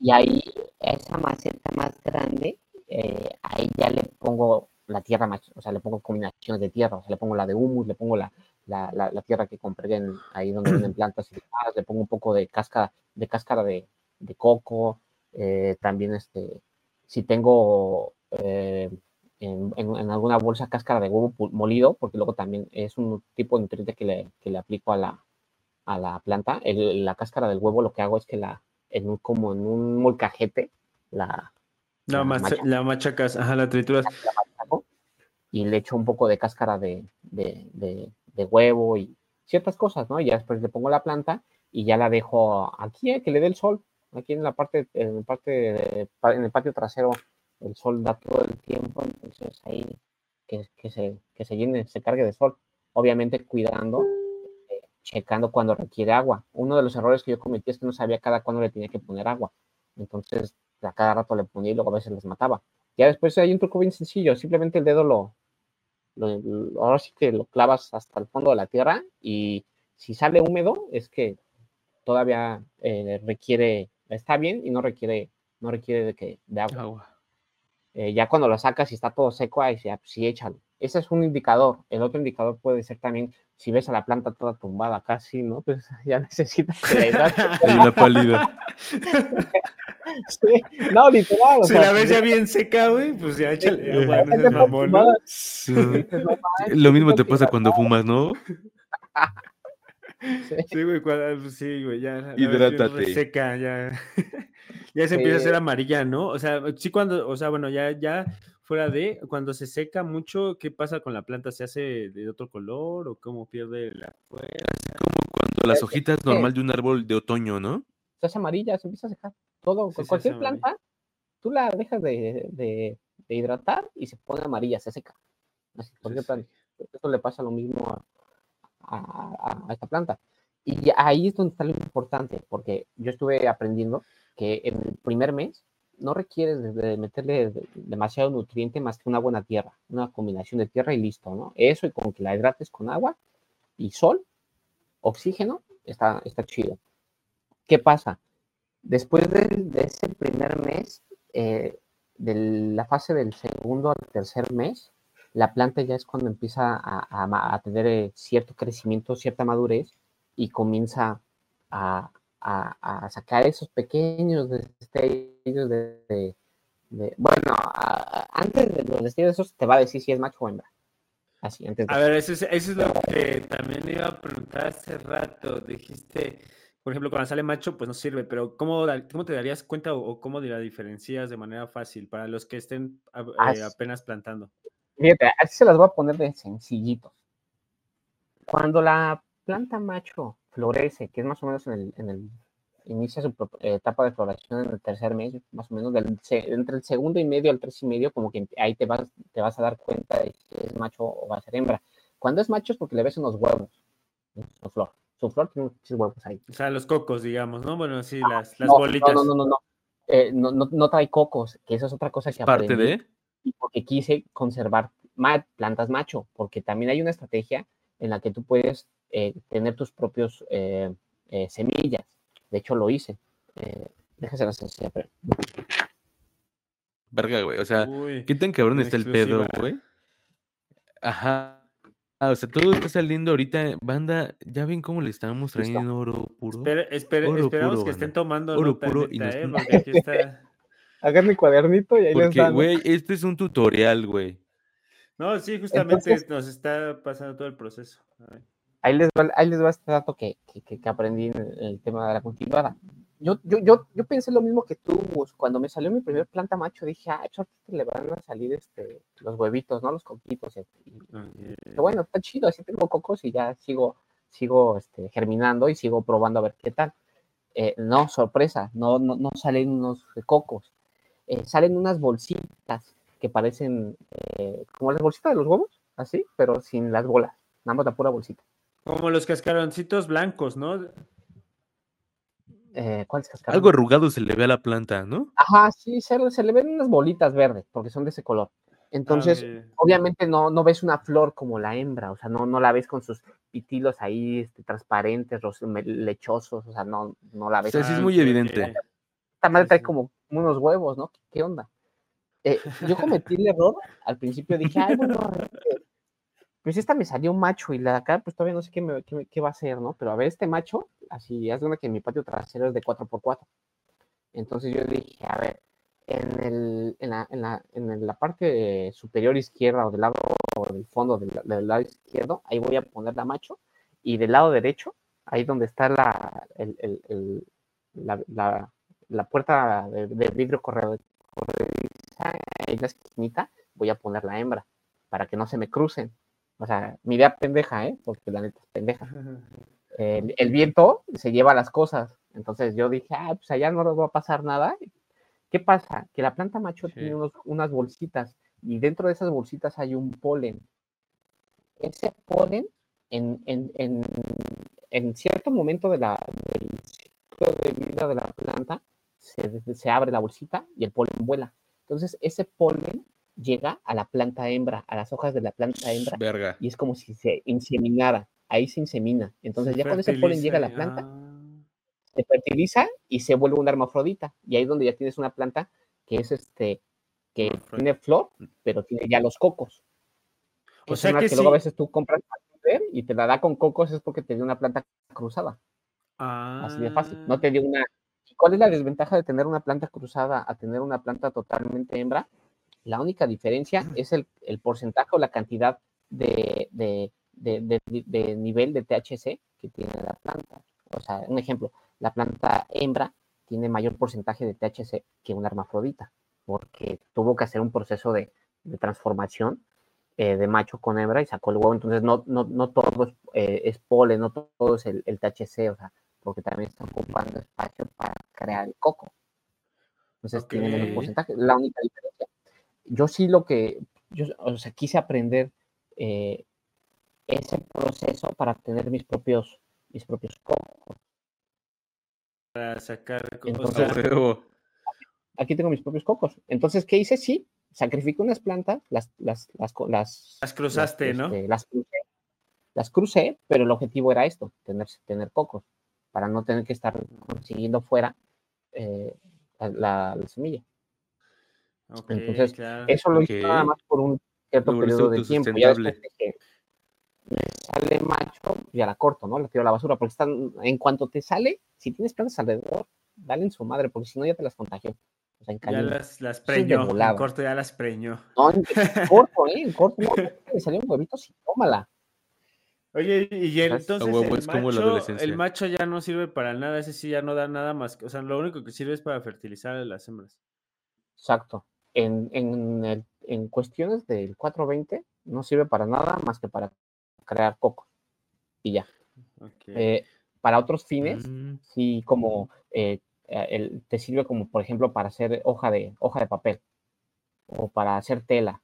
Y ahí, esa maceta más grande, eh, ahí ya le pongo la tierra, más, o sea, le pongo combinaciones de tierra, o sea, le pongo la de humus, le pongo la, la, la, la tierra que compré en, ahí donde venden plantas y demás, le pongo un poco de cáscara de, cáscara de, de coco, eh, también este, si tengo eh, en, en, en alguna bolsa cáscara de huevo molido, porque luego también es un tipo de nutriente que le, que le aplico a la, a la planta. El- la cáscara del huevo lo que hago es que la, en un, como en un molcajete, la, La, La macha- macha- la machacas, ajá, la trituras. la machaco y le echo un poco de cáscara de, de, de- de huevo y ciertas cosas, ¿no? Y ya después le pongo la planta y ya la dejo aquí, eh, que le dé el sol. Aquí en la parte, en la parte, en el patio trasero, el sol da todo el tiempo, entonces ahí que, que se, que se llene, se cargue de sol. Obviamente cuidando, eh, checando cuando requiere agua. Uno de los errores que yo cometí es que no sabía cada cuándo le tenía que poner agua. Entonces, a cada rato le ponía y luego a veces les mataba. Ya después hay un truco bien sencillo, simplemente el dedo lo, lo- lo- ahora sí que lo clavas hasta el fondo de la tierra y si sale húmedo es que todavía eh, requiere, está bien y no requiere, no requiere de, que, de agua. Agua. Eh, ya cuando lo sacas y está todo seco, ahí sí, sí, échalo. Ese es un indicador. El otro indicador puede ser también si ves a la planta toda tumbada casi, ¿no? Pues ya necesitas que la hidrates. Hay una pálida. Sí, No, literal. o Si sea, la ves ya bien seca, güey, pues ya échale agua, no seas mamón, ¿no? tumbada, Sí. dices, "No manches, Lo mismo te pasa cuando hidratar". fumas, ¿no? Sí. Güey, cuando- pues sí, güey, ya. Hidrátate. reseca, ya. ya se empieza a hacer amarilla, ¿no? O sea, sí cuando, o sea, bueno, ya, ya fuera de, cuando se seca mucho, ¿qué pasa con la planta? ¿Se hace de otro color o cómo pierde la fuerza? Como cuando las hojitas normal de un árbol de otoño, ¿no? se hace amarilla, se empieza a secar. Todo, Sí, cualquier amarilla. planta, tú la dejas de, de- de hidratar y se pone amarilla, se seca. Así, cualquier sí. planta. Eso le pasa lo mismo a, a- a- a esta planta. Y ahí es donde está lo importante, porque yo estuve aprendiendo que en el primer mes no requieres de, de meterle de- demasiado nutriente más que una buena tierra, una combinación de tierra y listo, ¿no? Eso y con que la hidrates con agua y sol, oxígeno, está, está chido. ¿Qué pasa? Después de, ese primer mes, eh, de la fase del segundo al tercer mes, la planta ya es cuando empieza a, tener eh, cierto crecimiento, cierta madurez y comienza a, sacar esos pequeños destellos de, bueno, antes de los destellos esos te va a decir si es macho o hembra. Así, antes de A ver, eso es, eso es lo que también iba a preguntar hace rato. Dijiste, por ejemplo, cuando sale macho, pues no sirve, pero ¿cómo, te darías cuenta o, o cómo la diferencias de manera fácil para los que estén a- eh, As- apenas plantando? Fíjate, así se las voy a poner de sencillitos. Cuando la planta macho florece, que es más o menos en el, en el inicia su etapa de floración en el tercer mes, más o menos del entre el segundo y medio al tres y medio, como que ahí te vas, te vas a dar cuenta de si es macho o va a ser hembra. Cuando es macho es porque le ves unos huevos su flor. Su flor tiene muchos huevos ahí. O sea, los cocos, digamos, ¿no? Bueno, sí, las, las no, bolitas. No, no, no, no. No. Eh, no, no, no trae cocos, que eso es otra cosa que Parte aprendí de. y porque quise conservar ma- plantas macho, porque también hay una estrategia en la que tú puedes eh, tener tus propios eh, eh, semillas. De hecho, lo hice. Eh, déjase la sencilla, pero Verga, güey. O sea, Uy, ¿qué tan cabrón está el pedo, exclusiva. güey? Ajá. Ah, o sea, todo está saliendo ahorita. Banda, ya ven cómo le estamos Listo. trayendo oro puro. espere- espere- Oro esperamos puro, que estén tomando Oro nota, puro y neta, ¿eh? Porque aquí está... hagan mi cuadernito y ahí les Porque, dan. güey, este es un tutorial, güey. No, sí, justamente Entonces- nos está pasando todo el proceso. A ver. Ahí les va, ahí les va este dato que, que, que- que aprendí en el, tema de la cultivada. Yo, yo, yo, yo pensé lo mismo que tú, Gus. Cuando me salió mi primer planta macho, dije, ah, pues ahorita le van a salir este, los huevitos, ¿no? Los coquitos. Que bueno, está chido, así tengo cocos y ya sigo, sigo este, germinando y sigo probando a ver qué tal. Eh, no, sorpresa, no, no, no salen unos cocos, eh, salen unas bolsitas que parecen eh, como las bolsitas de los huevos, así, pero sin las bolas, nada más la pura bolsita. Como los cascaroncitos blancos, ¿no? Eh, ¿Cuál es cascarón? Algo arrugado se le ve a la planta, ¿no? Ajá, sí, se, se le ven unas bolitas verdes, porque son de ese color. Entonces, Ah, ok. obviamente no, no ves una flor como la hembra, o sea, no, no la ves con sus pitilos ahí este, transparentes, lechosos, o sea, no, no la O ves. sea, sí es muy evidente. Esta madre trae como unos huevos, ¿no? ¿Qué, onda? Eh, yo cometí el error, al principio dije, ay, bueno, pues esta me salió un macho y la de acá, pues todavía no sé qué, me- qué va a hacer, ¿no? Pero a ver, este macho, así, haz una que mi patio trasero es de 4x4. Entonces yo dije, a ver, en, el, en, la, en, la, en la parte superior izquierda o del lado o del fondo del, lado izquierdo, ahí voy a poner la macho, y del lado derecho, ahí donde está la, el, el- la, la- puerta de, vidrio corre- corrediza, en la esquinita, voy a poner la hembra, para que no se me crucen. O sea, mi idea pendeja, ¿eh? Porque la neta es pendeja el, el viento se lleva las cosas. Entonces yo dije, ah, pues allá no nos va a pasar nada. ¿Qué pasa? Que la planta macho Sí. tiene unos- unas bolsitas y dentro de esas bolsitas hay un polen. Ese polen, en, en- en- en cierto momento de la, del ciclo de vida de la planta, se, se abre la bolsita y el polen vuela. Entonces ese polen llega a la planta hembra, a las hojas de la planta hembra, Verga. y es como si se inseminara. Ahí se insemina. Entonces, ya cuando ese polen llega a la planta, Ah, se fertiliza y se vuelve una hermafrodita. Y ahí es donde ya tienes una planta que es este, que tiene flor, pero tiene ya los cocos. O Es sea una que luego a veces tú compras para y te la da con cocos es porque te dio una planta cruzada. Así de fácil. No ah, te dio una. ¿Y ¿Cuál es la desventaja de tener una planta cruzada a tener una planta totalmente hembra? La única diferencia es el, el porcentaje o la cantidad de, de, de- de- de nivel de THC que tiene la planta. O sea, un ejemplo, la planta hembra tiene mayor porcentaje de THC que una hermafrodita, porque tuvo que hacer un proceso de, de transformación eh, de macho con hembra y sacó el huevo. Entonces, no, no, no todo es, eh, es polen, no todo es el, el THC, o sea, porque también está ocupando espacio para crear el coco. Entonces, tiene menos porcentaje. La única diferencia. Yo sí lo que, yo, o sea, quise aprender eh, ese proceso para obtener mis propios, mis propios cocos. para sacar. sea, huevo. Aquí tengo mis propios cocos. Entonces, ¿qué hice? Sí, sacrifiqué unas plantas, las, las, las, las, Las cruzaste, ¿no? este, las crucé. Las crucé, pero el objetivo era esto, tener, tener cocos, para no tener que estar consiguiendo fuera eh, la, la- la semilla. ok, entonces, claro. Eso lo hice nada más por un cierto periodo de tiempo. Ya después de que me sale macho, ya la corto, ¿no? La tiro a la basura, porque están, en cuanto te sale, si tienes plantas alrededor, dale en su madre, porque si no ya te las contagió. O sea, en Ya las, las preñó. En corto ya las preñó. No, en, en corto, ¿eh? En corto, no, le salieron huevitos y tómala. Oye, y el- entonces huevo, el es como la macho, adolescencia. el macho ya no sirve para nada, ese sí ya no da nada más. que- O sea, lo único que sirve es para fertilizar a las hembras. Exacto. En, en, el- en cuestiones del 420 no sirve para nada más que para crear coco. Y ya. Eh, para otros fines, Mm, sí como eh, eh, el- te sirve como por ejemplo para hacer hoja de hoja de papel o para hacer tela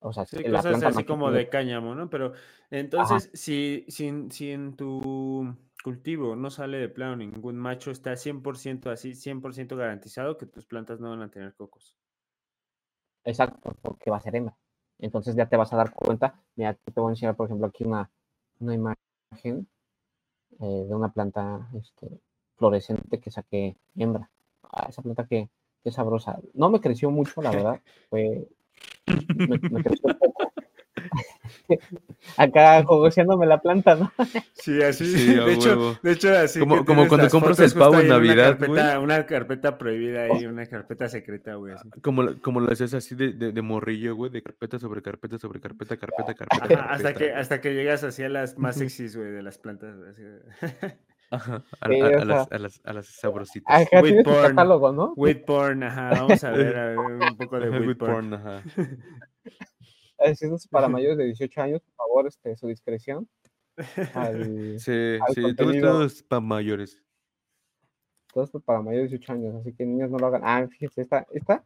o sea Sí, la cosas planta así como de cáñamo, ¿no? Pero entonces, si, si, en- si en tu cultivo no sale de plano ningún macho, está 100% así, 100% garantizado que tus plantas no van a tener cocos. exacto porque va a ser hembra entonces ya te vas a dar cuenta. Mira te voy a enseñar por ejemplo aquí una, una imagen eh, de una planta este, fluorescente que saqué hembra. Ah, esa planta que, que sabrosa. No me creció mucho la verdad. Fue me creció poco acá jugoseándome la planta no Sí, así. Sí, de, hecho, de hecho, así. Como- como cuando compras el pavo en una Navidad, carpeta- Una carpeta prohibida ahí, una carpeta secreta, güey. así. Como, lo- como lo haces así de, de, de morrillo, güey, de carpeta sobre carpeta sobre carpeta, carpeta, carpeta. Ajá, hasta, que, hasta que llegas así a las más sexys, güey, de las plantas. así Ajá, a, Sí, a- a o las, a, las, a las sabrositas. acá With porn. catálogo no Weed porn, ajá. Vamos a ver, a ver un poco de Ajá, with porn. porn, ajá. Es es para mayores de 18 años, por favor, este, su discreción. Al- Sí, Al sí, todo contenido. es para mayores. Todo esto para mayores de 18 años, así que niños no lo hagan. Ah, fíjense, esta, esta,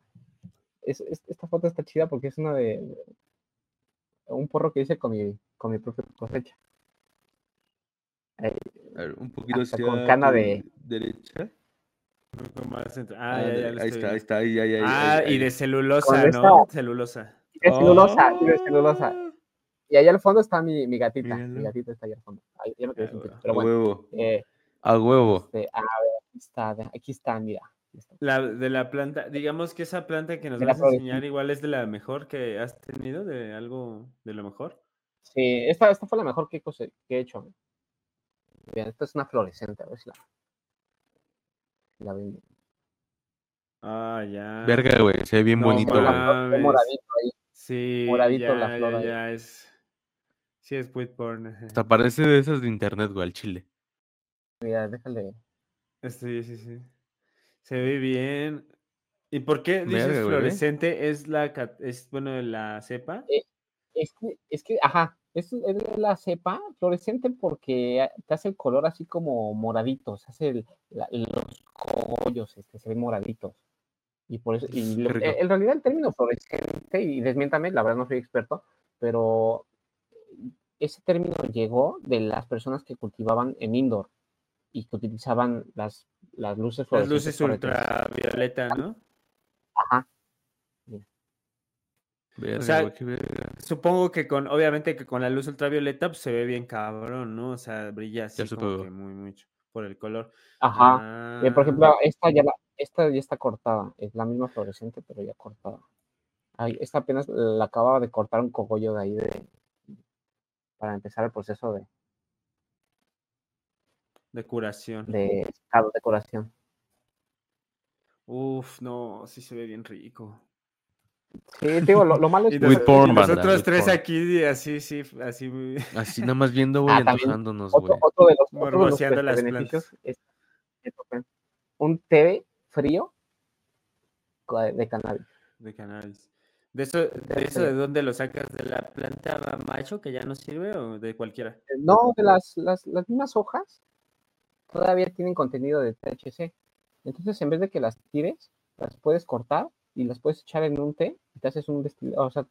es, es- esta foto está chida porque es una de, de un porro que hice con mi, con mi propia cosecha. A ver, un poquito hacia con cana de- derecha. Un poco más centra- Ah, Ah, ya, ahí está, ahí está, ahí, ahí, ahí, Ah, ahí, y ahí. de celulosa, ¿no? esta- Celulosa. De celulosa, sí, de Oh. celulosa. Y allá al fondo está mi, mi gatita. Mi gatita está allá al fondo. Ahí, ya me quedé sin Ah, pito, A Pero bueno, huevo, eh, a huevo. este, a ver, aquí está, aquí está, mira. La, de la planta, digamos que esa planta que nos De vas a enseñar igual es de la mejor que has tenido, de algo de lo mejor. Sí, esta, esta fue la mejor que, cose- que he hecho. Bien, esta es una fluorescente, a ver si la, la ven. Ah, ya. Verga, güey, se ve bien No bonito, güey. moradito ahí. Sí, moradito ya, la flor ahí. ya es. Sí, es weed porn. Hasta parece de esas de internet, güey, al chile. Mira, déjale. Sí, sí, sí. Se ve bien. ¿Y por qué dices güey, fluorescente? ¿Es la es bueno la cepa? Es que, es que, ajá, es, es la cepa fluorescente porque te hace el color así como moradito, se hace el- la- los cogollos, este, se ven moraditos. Y por eso, y lo- eh, en realidad el término fluorescente, y desmiéntame, la verdad no soy experto, pero ese término llegó de las personas que cultivaban en indoor y que utilizaban las, las luces Las fluorescentes. luces para que- ultravioleta, ¿no? Ajá, Verga, sea. Supongo que con, obviamente que con la luz ultravioleta pues, se ve bien cabrón, ¿no? O sea, brilla así como que muy mucho por el color. ajá. Eh, por Ah, ejemplo, esta ya, la- esta ya está cortada, es la misma fluorescente, pero ya cortada. Ay, esta apenas la acababa de cortar un cogollo de ahí de, para empezar el proceso de, de curación. de secado, decoración. Uf, no, sí se ve bien rico. Sí, digo, lo, lo malo es que porn, y nosotros tres porn. aquí, así, sí, así muy... Así nada más viendo, güey, Ah, antojándonos, güey. otro, otro de los, otro de los las beneficios es es un té frío de cannabis. de cannabis. ¿De eso, de eso de dónde lo sacas? ¿De la planta macho que ya no sirve o de cualquiera? Eh, No, de las, las, las mismas hojas todavía tienen contenido de THC. Entonces, en vez de que las tires, las puedes cortar y las puedes echar en un té y te haces un destilado. O sea,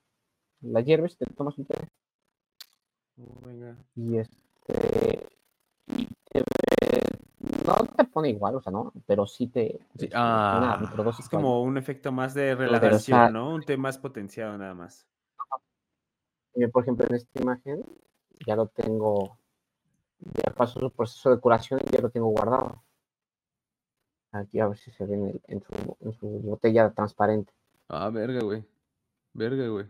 las hierves, te tomas un té venga. y este. No te pone igual, o sea, no, pero sí te. Sí, este, ah, una Es como un efecto más de pero, o relajación, sea, ¿no? Un té más potenciado nada más. Eh, por ejemplo, en esta imagen ya lo tengo, ya pasó su proceso de curación y ya lo tengo guardado. Aquí a ver si se ve en, el- en su, en su botella transparente. Ah, verga, güey. Verga, güey.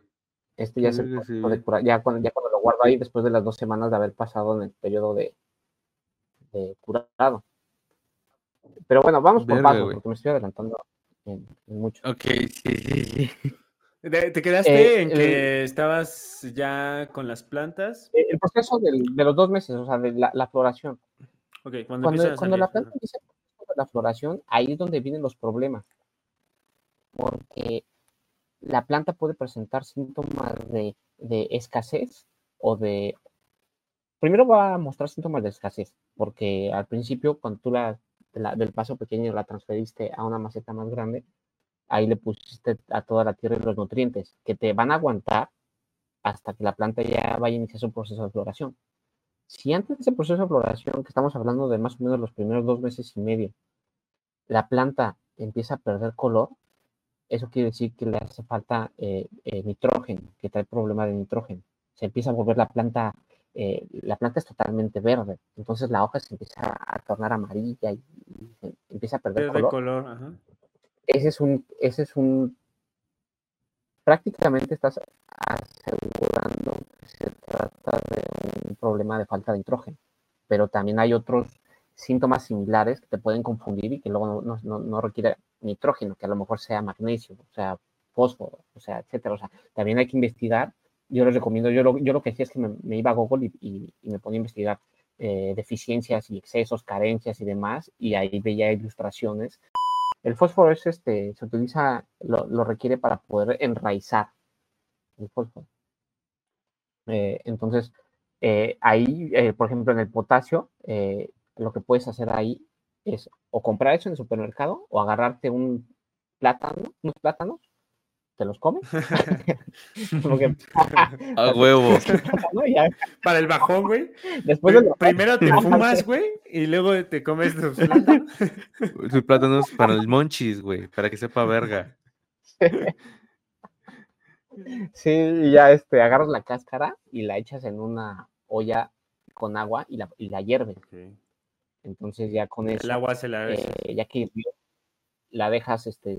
Este ya Qué es el verga, proceso de sí. cura- ya cuando, ya cuando lo guardo ahí después de las dos semanas de haber pasado en el periodo de, de curado. Pero bueno, vamos por pasos, porque me estoy adelantando en, en mucho. Ok, sí, sí, sí. ¿Te quedaste Eh, en el- que estabas ya con las plantas? Eh, El proceso del- de los dos meses, o sea, de la, la floración. Ok, cuando, cuando, cuando la salir, planta ajá. empieza la floración, ahí es donde vienen los problemas. Porque la planta puede presentar síntomas de, de escasez o de... Primero va a mostrar síntomas de escasez, porque al principio, cuando tú la, la- del paso pequeño la transferiste a una maceta más grande, ahí le pusiste a toda la tierra los nutrientes que te van a aguantar hasta que la planta ya vaya a iniciar su proceso de floración. Si antes de ese proceso de floración, que estamos hablando de más o menos los primeros dos meses y medio, la planta empieza a perder color, eso quiere decir que le hace falta eh, eh, nitrógeno, que trae problema de nitrógeno. Se empieza a volver la planta, eh, la planta es totalmente verde, entonces la hoja se empieza a tornar amarilla y, empieza a perder color. color, ajá. Ese es un, ese es un, prácticamente estás asegurando que se trata de un problema de falta de nitrógeno, pero también hay otros síntomas similares que te pueden confundir y que luego no, no, no, no requiere nitrógeno, que a lo mejor sea magnesio, o sea, fósforo, o sea, etcétera. O sea, también hay que investigar. Yo les recomiendo, yo lo, yo lo que hacía es que me, iba a Google y, me ponía a investigar eh, deficiencias y excesos, carencias y demás, y ahí veía ilustraciones. El fósforo es este, se utiliza, lo, lo requiere para poder enraizar el fósforo. Eh, entonces, eh, ahí, por ejemplo, en el potasio, lo que puedes hacer ahí es o comprar eso en el supermercado o agarrarte un plátano, unos plátanos, te los comes. Como que- A huevo. Para el bajón, güey. después de Pri- Primero te fumas, güey, y luego te comes tus plátanos. Para el monchis, güey, para que sepa verga. Sí, y ya este, agarras la cáscara y la echas en una olla con agua y la, y la hierves. Entonces ya con eso, El agua se la eh, ya que la dejas este,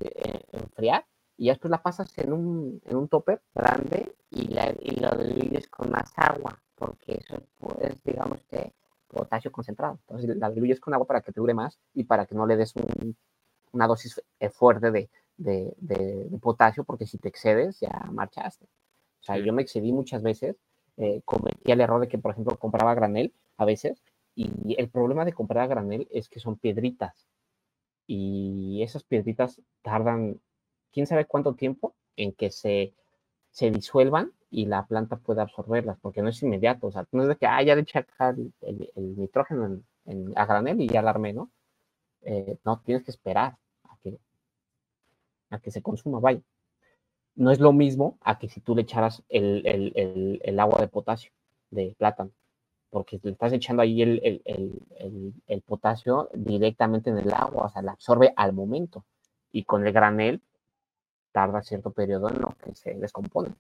enfriar y ya después la pasas en un, en un topper grande y, la, y lo diluyes con más agua, porque eso es, digamos que, potasio concentrado. Entonces la diluyes con agua para que te dure más y para que no le des un- una dosis eh, fuerte de, de- de- de potasio, porque si te excedes ya marchaste. O sea, Sí. yo me excedí muchas veces, eh, cometí el error de que, por ejemplo, compraba granel a veces y el problema de comprar a granel es que son piedritas. Y esas piedritas tardan, quién sabe cuánto tiempo en que se, se disuelvan y la planta pueda absorberlas, porque no es inmediato. O sea, no es de que, ah, ya le el, nitrógeno en, a granel y ya la armé, ¿no? Eh, no, tienes que esperar a que, a que se consuma, vaya. No es lo mismo a que si tú le echaras el, el- el- agua de potasio de plátano porque le estás echando ahí el potasio directamente en el agua, o sea, la absorbe al momento. Y con el granel tarda cierto periodo en lo que se descompone.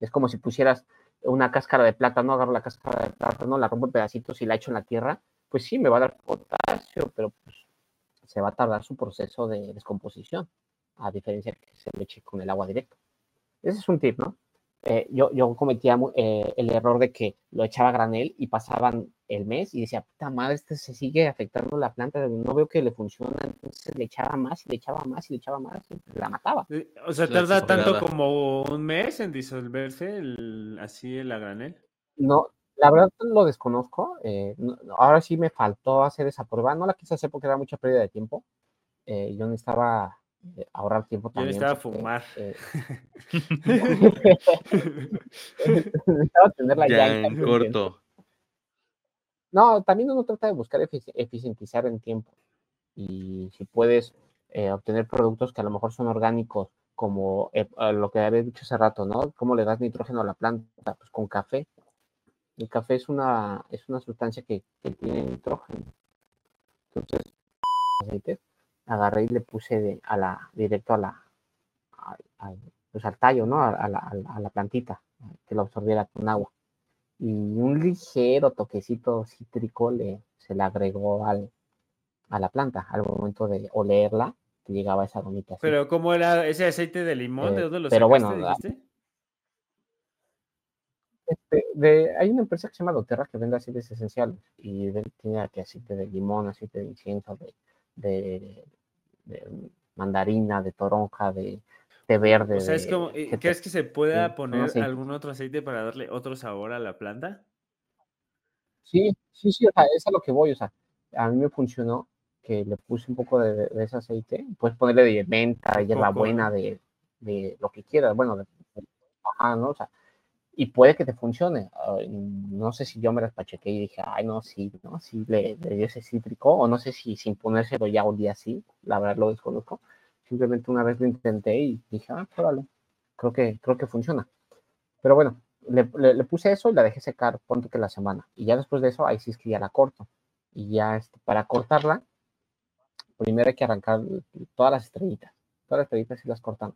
Es como si pusieras una cáscara de plátano, agarro la cáscara de plátano, la rompo en pedacitos y la echo en la tierra, pues sí, me va a dar potasio, pero pues se va a tardar su proceso de descomposición, a diferencia que se le eche con el agua directa. Ese es un tip, ¿no? eh, yo, yo cometía eh, el error de que lo echaba granel y pasaban el mes y decía, puta madre, este se sigue afectando la planta, no veo que le funciona, entonces le echaba más y le echaba más y le echaba más y la mataba. O sea, La tarda tanto como un mes en disolverse el, así el a granel. No, la verdad lo desconozco, eh, no- ahora sí me faltó hacer esa prueba, no la quise hacer porque era mucha pérdida de tiempo, eh, yo necesitaba eh, ahorrar tiempo Yo también. necesitaba porque, fumar. eh, necesitaba tenerla ya, Ya en corto. No, también uno trata de buscar efici- eficientizar en tiempo. Y si puedes eh, obtener productos que a lo mejor son orgánicos, como eh, a lo que había dicho hace rato, ¿no? ¿Cómo le das nitrógeno a la planta? Pues con café. El café es una, es una sustancia que, tiene nitrógeno. Entonces, agarré y le puse de- a la, directo a la, pues al tallo, ¿no? A la- a la plantita, que lo absorbiera con agua y un ligero toquecito cítrico le, se le agregó al, a la planta al momento de olerla, te llegaba esa gomita. así. Pero ¿cómo era ese aceite de limón? ¿De Eh, dónde lo pero sacaste, bueno, la-? Este, de, hay una empresa que se llama Doterra que vende aceites esenciales y tiene aquí aceite de limón, aceite de incienso, de, de, de mandarina, de toronja, de té verde. O sea, es como, eh, ¿crees que se pueda poner algún otro aceite para darle otro sabor a la planta? Sí, sí, sí, o sea, es a lo que voy, o sea, a mí me funcionó que le puse un poco de, de ese aceite, puedes ponerle de menta, de hierbabuena, de, de lo que quieras, bueno, de, ajá, ¿no? O sea, y puede que te funcione. No sé si yo me las pachequé y dije, ay, no, sí, no, sí, le, le dio ese cítrico, o no sé si sin ponérselo ya olía así, la verdad lo desconozco. Simplemente una vez lo intenté y dije, ah, órale, creo que, creo que funciona. Pero bueno, le, le- puse eso y la dejé secar, ponte que la semana. Y ya después de eso, ahí sí es que ya la corto. Y ya este, para cortarla, primero hay que arrancar todas las estrellitas. Todas las estrellitas y las cortan.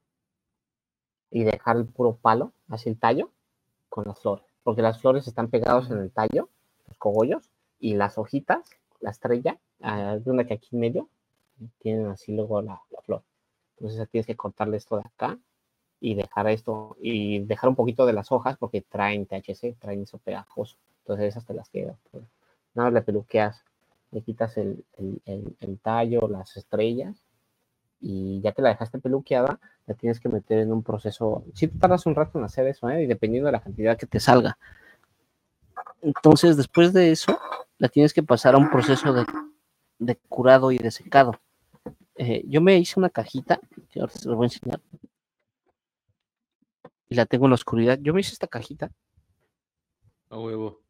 Y dejar el puro palo, así el tallo, con las flores. Porque las flores están pegadas en el tallo, los cogollos, y las hojitas, la estrella, hay una que aquí en medio, tienen así luego la, la flor. Entonces tienes que cortarle esto de acá y dejar esto y dejar un poquito de las hojas porque traen THC, traen eso pegajoso. Entonces esas te las quedas. pues. Nada más le peluqueas, le quitas el, el- tallo, las estrellas y ya que la dejaste peluqueada, la tienes que meter en un proceso. Si tú tardas un rato en hacer eso, ¿eh? y dependiendo de la cantidad que te salga. Entonces, después de eso, la tienes que pasar a un proceso de, de curado y de secado. Eh, yo me hice una cajita, que ahora se los voy a enseñar y la tengo en la oscuridad. Yo me hice esta cajita A huevo.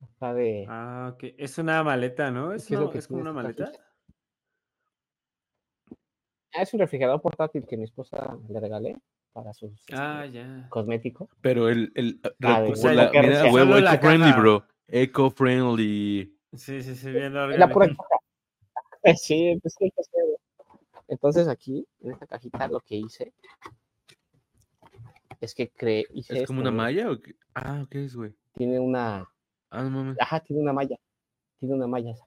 Está de. Ah, ok. Es una maleta, ¿no? ¿Es, ¿Qué es lo una- que es como una maleta? cajita? Ah, es un refrigerador portátil que mi esposa le regalé para sus este, Ah, ya. cosméticos. Pero el, el Ah, o sea, la- lo mira, huevo, eco-friendly, bro. Eco-friendly. Sí, sí, sí, bien Es la pura orgánico. caja. Sí, pues hay que hacerlo. Entonces aquí, en esta cajita, lo que hice es que creé, ¿Es como esto, una malla o qué? Ah, ¿qué es, güey? Tiene una, Ah, no mames. ajá, tiene una malla, tiene una malla esa,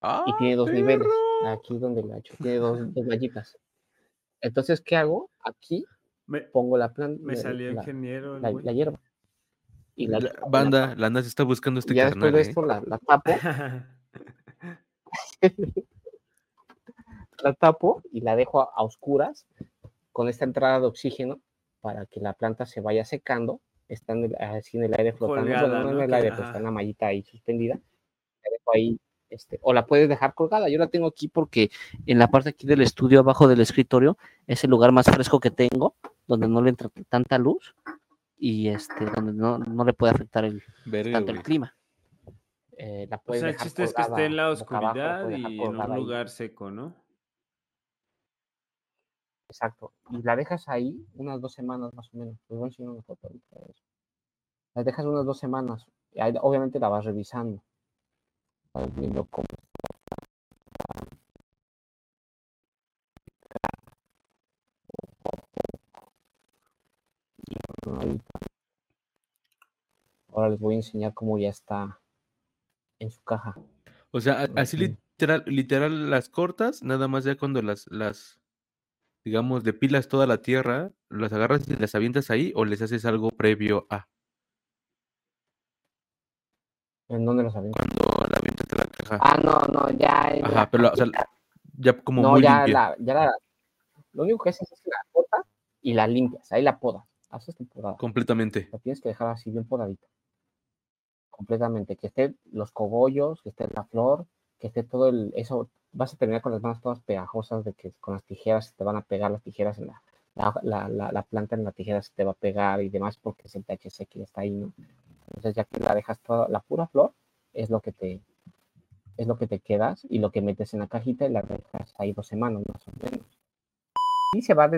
Ah, y tiene dos niveles, aquí donde la he hecho, tiene dos, dos mallitas. Entonces, ¿qué hago? Aquí Me, pongo la planta, me salió la, ingeniero. la, hierba. Y la, banda, la NASA está buscando este y ya después carnal, de ¿eh? esto la, la tapo, la tapo y la dejo a, a oscuras con esta entrada de oxígeno para que la planta se vaya secando, está en el- así en el aire flotando, bueno, no en ¿no? el aire, pues ajá. está en la mallita ahí suspendida, la dejo ahí, este, o la puedes dejar colgada, yo la tengo aquí porque en la parte aquí del estudio, abajo del escritorio, es el lugar más fresco que tengo, donde no le entra tanta luz y este, donde no, no le puede afectar el, tanto el clima. Eh, la O sea, el chiste es que esté en la abajo, oscuridad y en un ahí. lugar seco, ¿no? Exacto. Y la dejas ahí unas dos semanas más o menos. Les voy a enseñar una foto ahorita de eso. La dejas unas dos semanas. y ahí, obviamente la vas revisando. Vas viendo cómo está. Ahorita. Ahora les voy a enseñar cómo ya está en su caja. O sea, así literal, literal las cortas, nada más ya cuando las, las, digamos, depilas toda la tierra, las agarras y las avientas ahí o les haces algo previo a ¿En dónde los avientas? cuando la avientas de la caja. Ah, no, no, ya. Ajá, la pero o sea, ya como no, muy ya limpia. la, ya la. Lo único que haces es que la cortas y la limpias. Ahí la podas. Haces tu podada. Completamente. La tienes que dejar así bien podadita. Completamente. Que estén los cogollos, que esté la flor, que esté todo el. Eso. Vas a terminar con las manos todas pegajosas de que con las tijeras te van a pegar las tijeras en la. La, la, la, la planta en la tijera se te va a pegar y demás porque es el THC que está ahí, ¿no? Entonces ya que la dejas toda, la pura flor, es lo que te, es lo que te quedas y lo que metes en la cajita y la dejas ahí dos semanas más o menos. Y se va,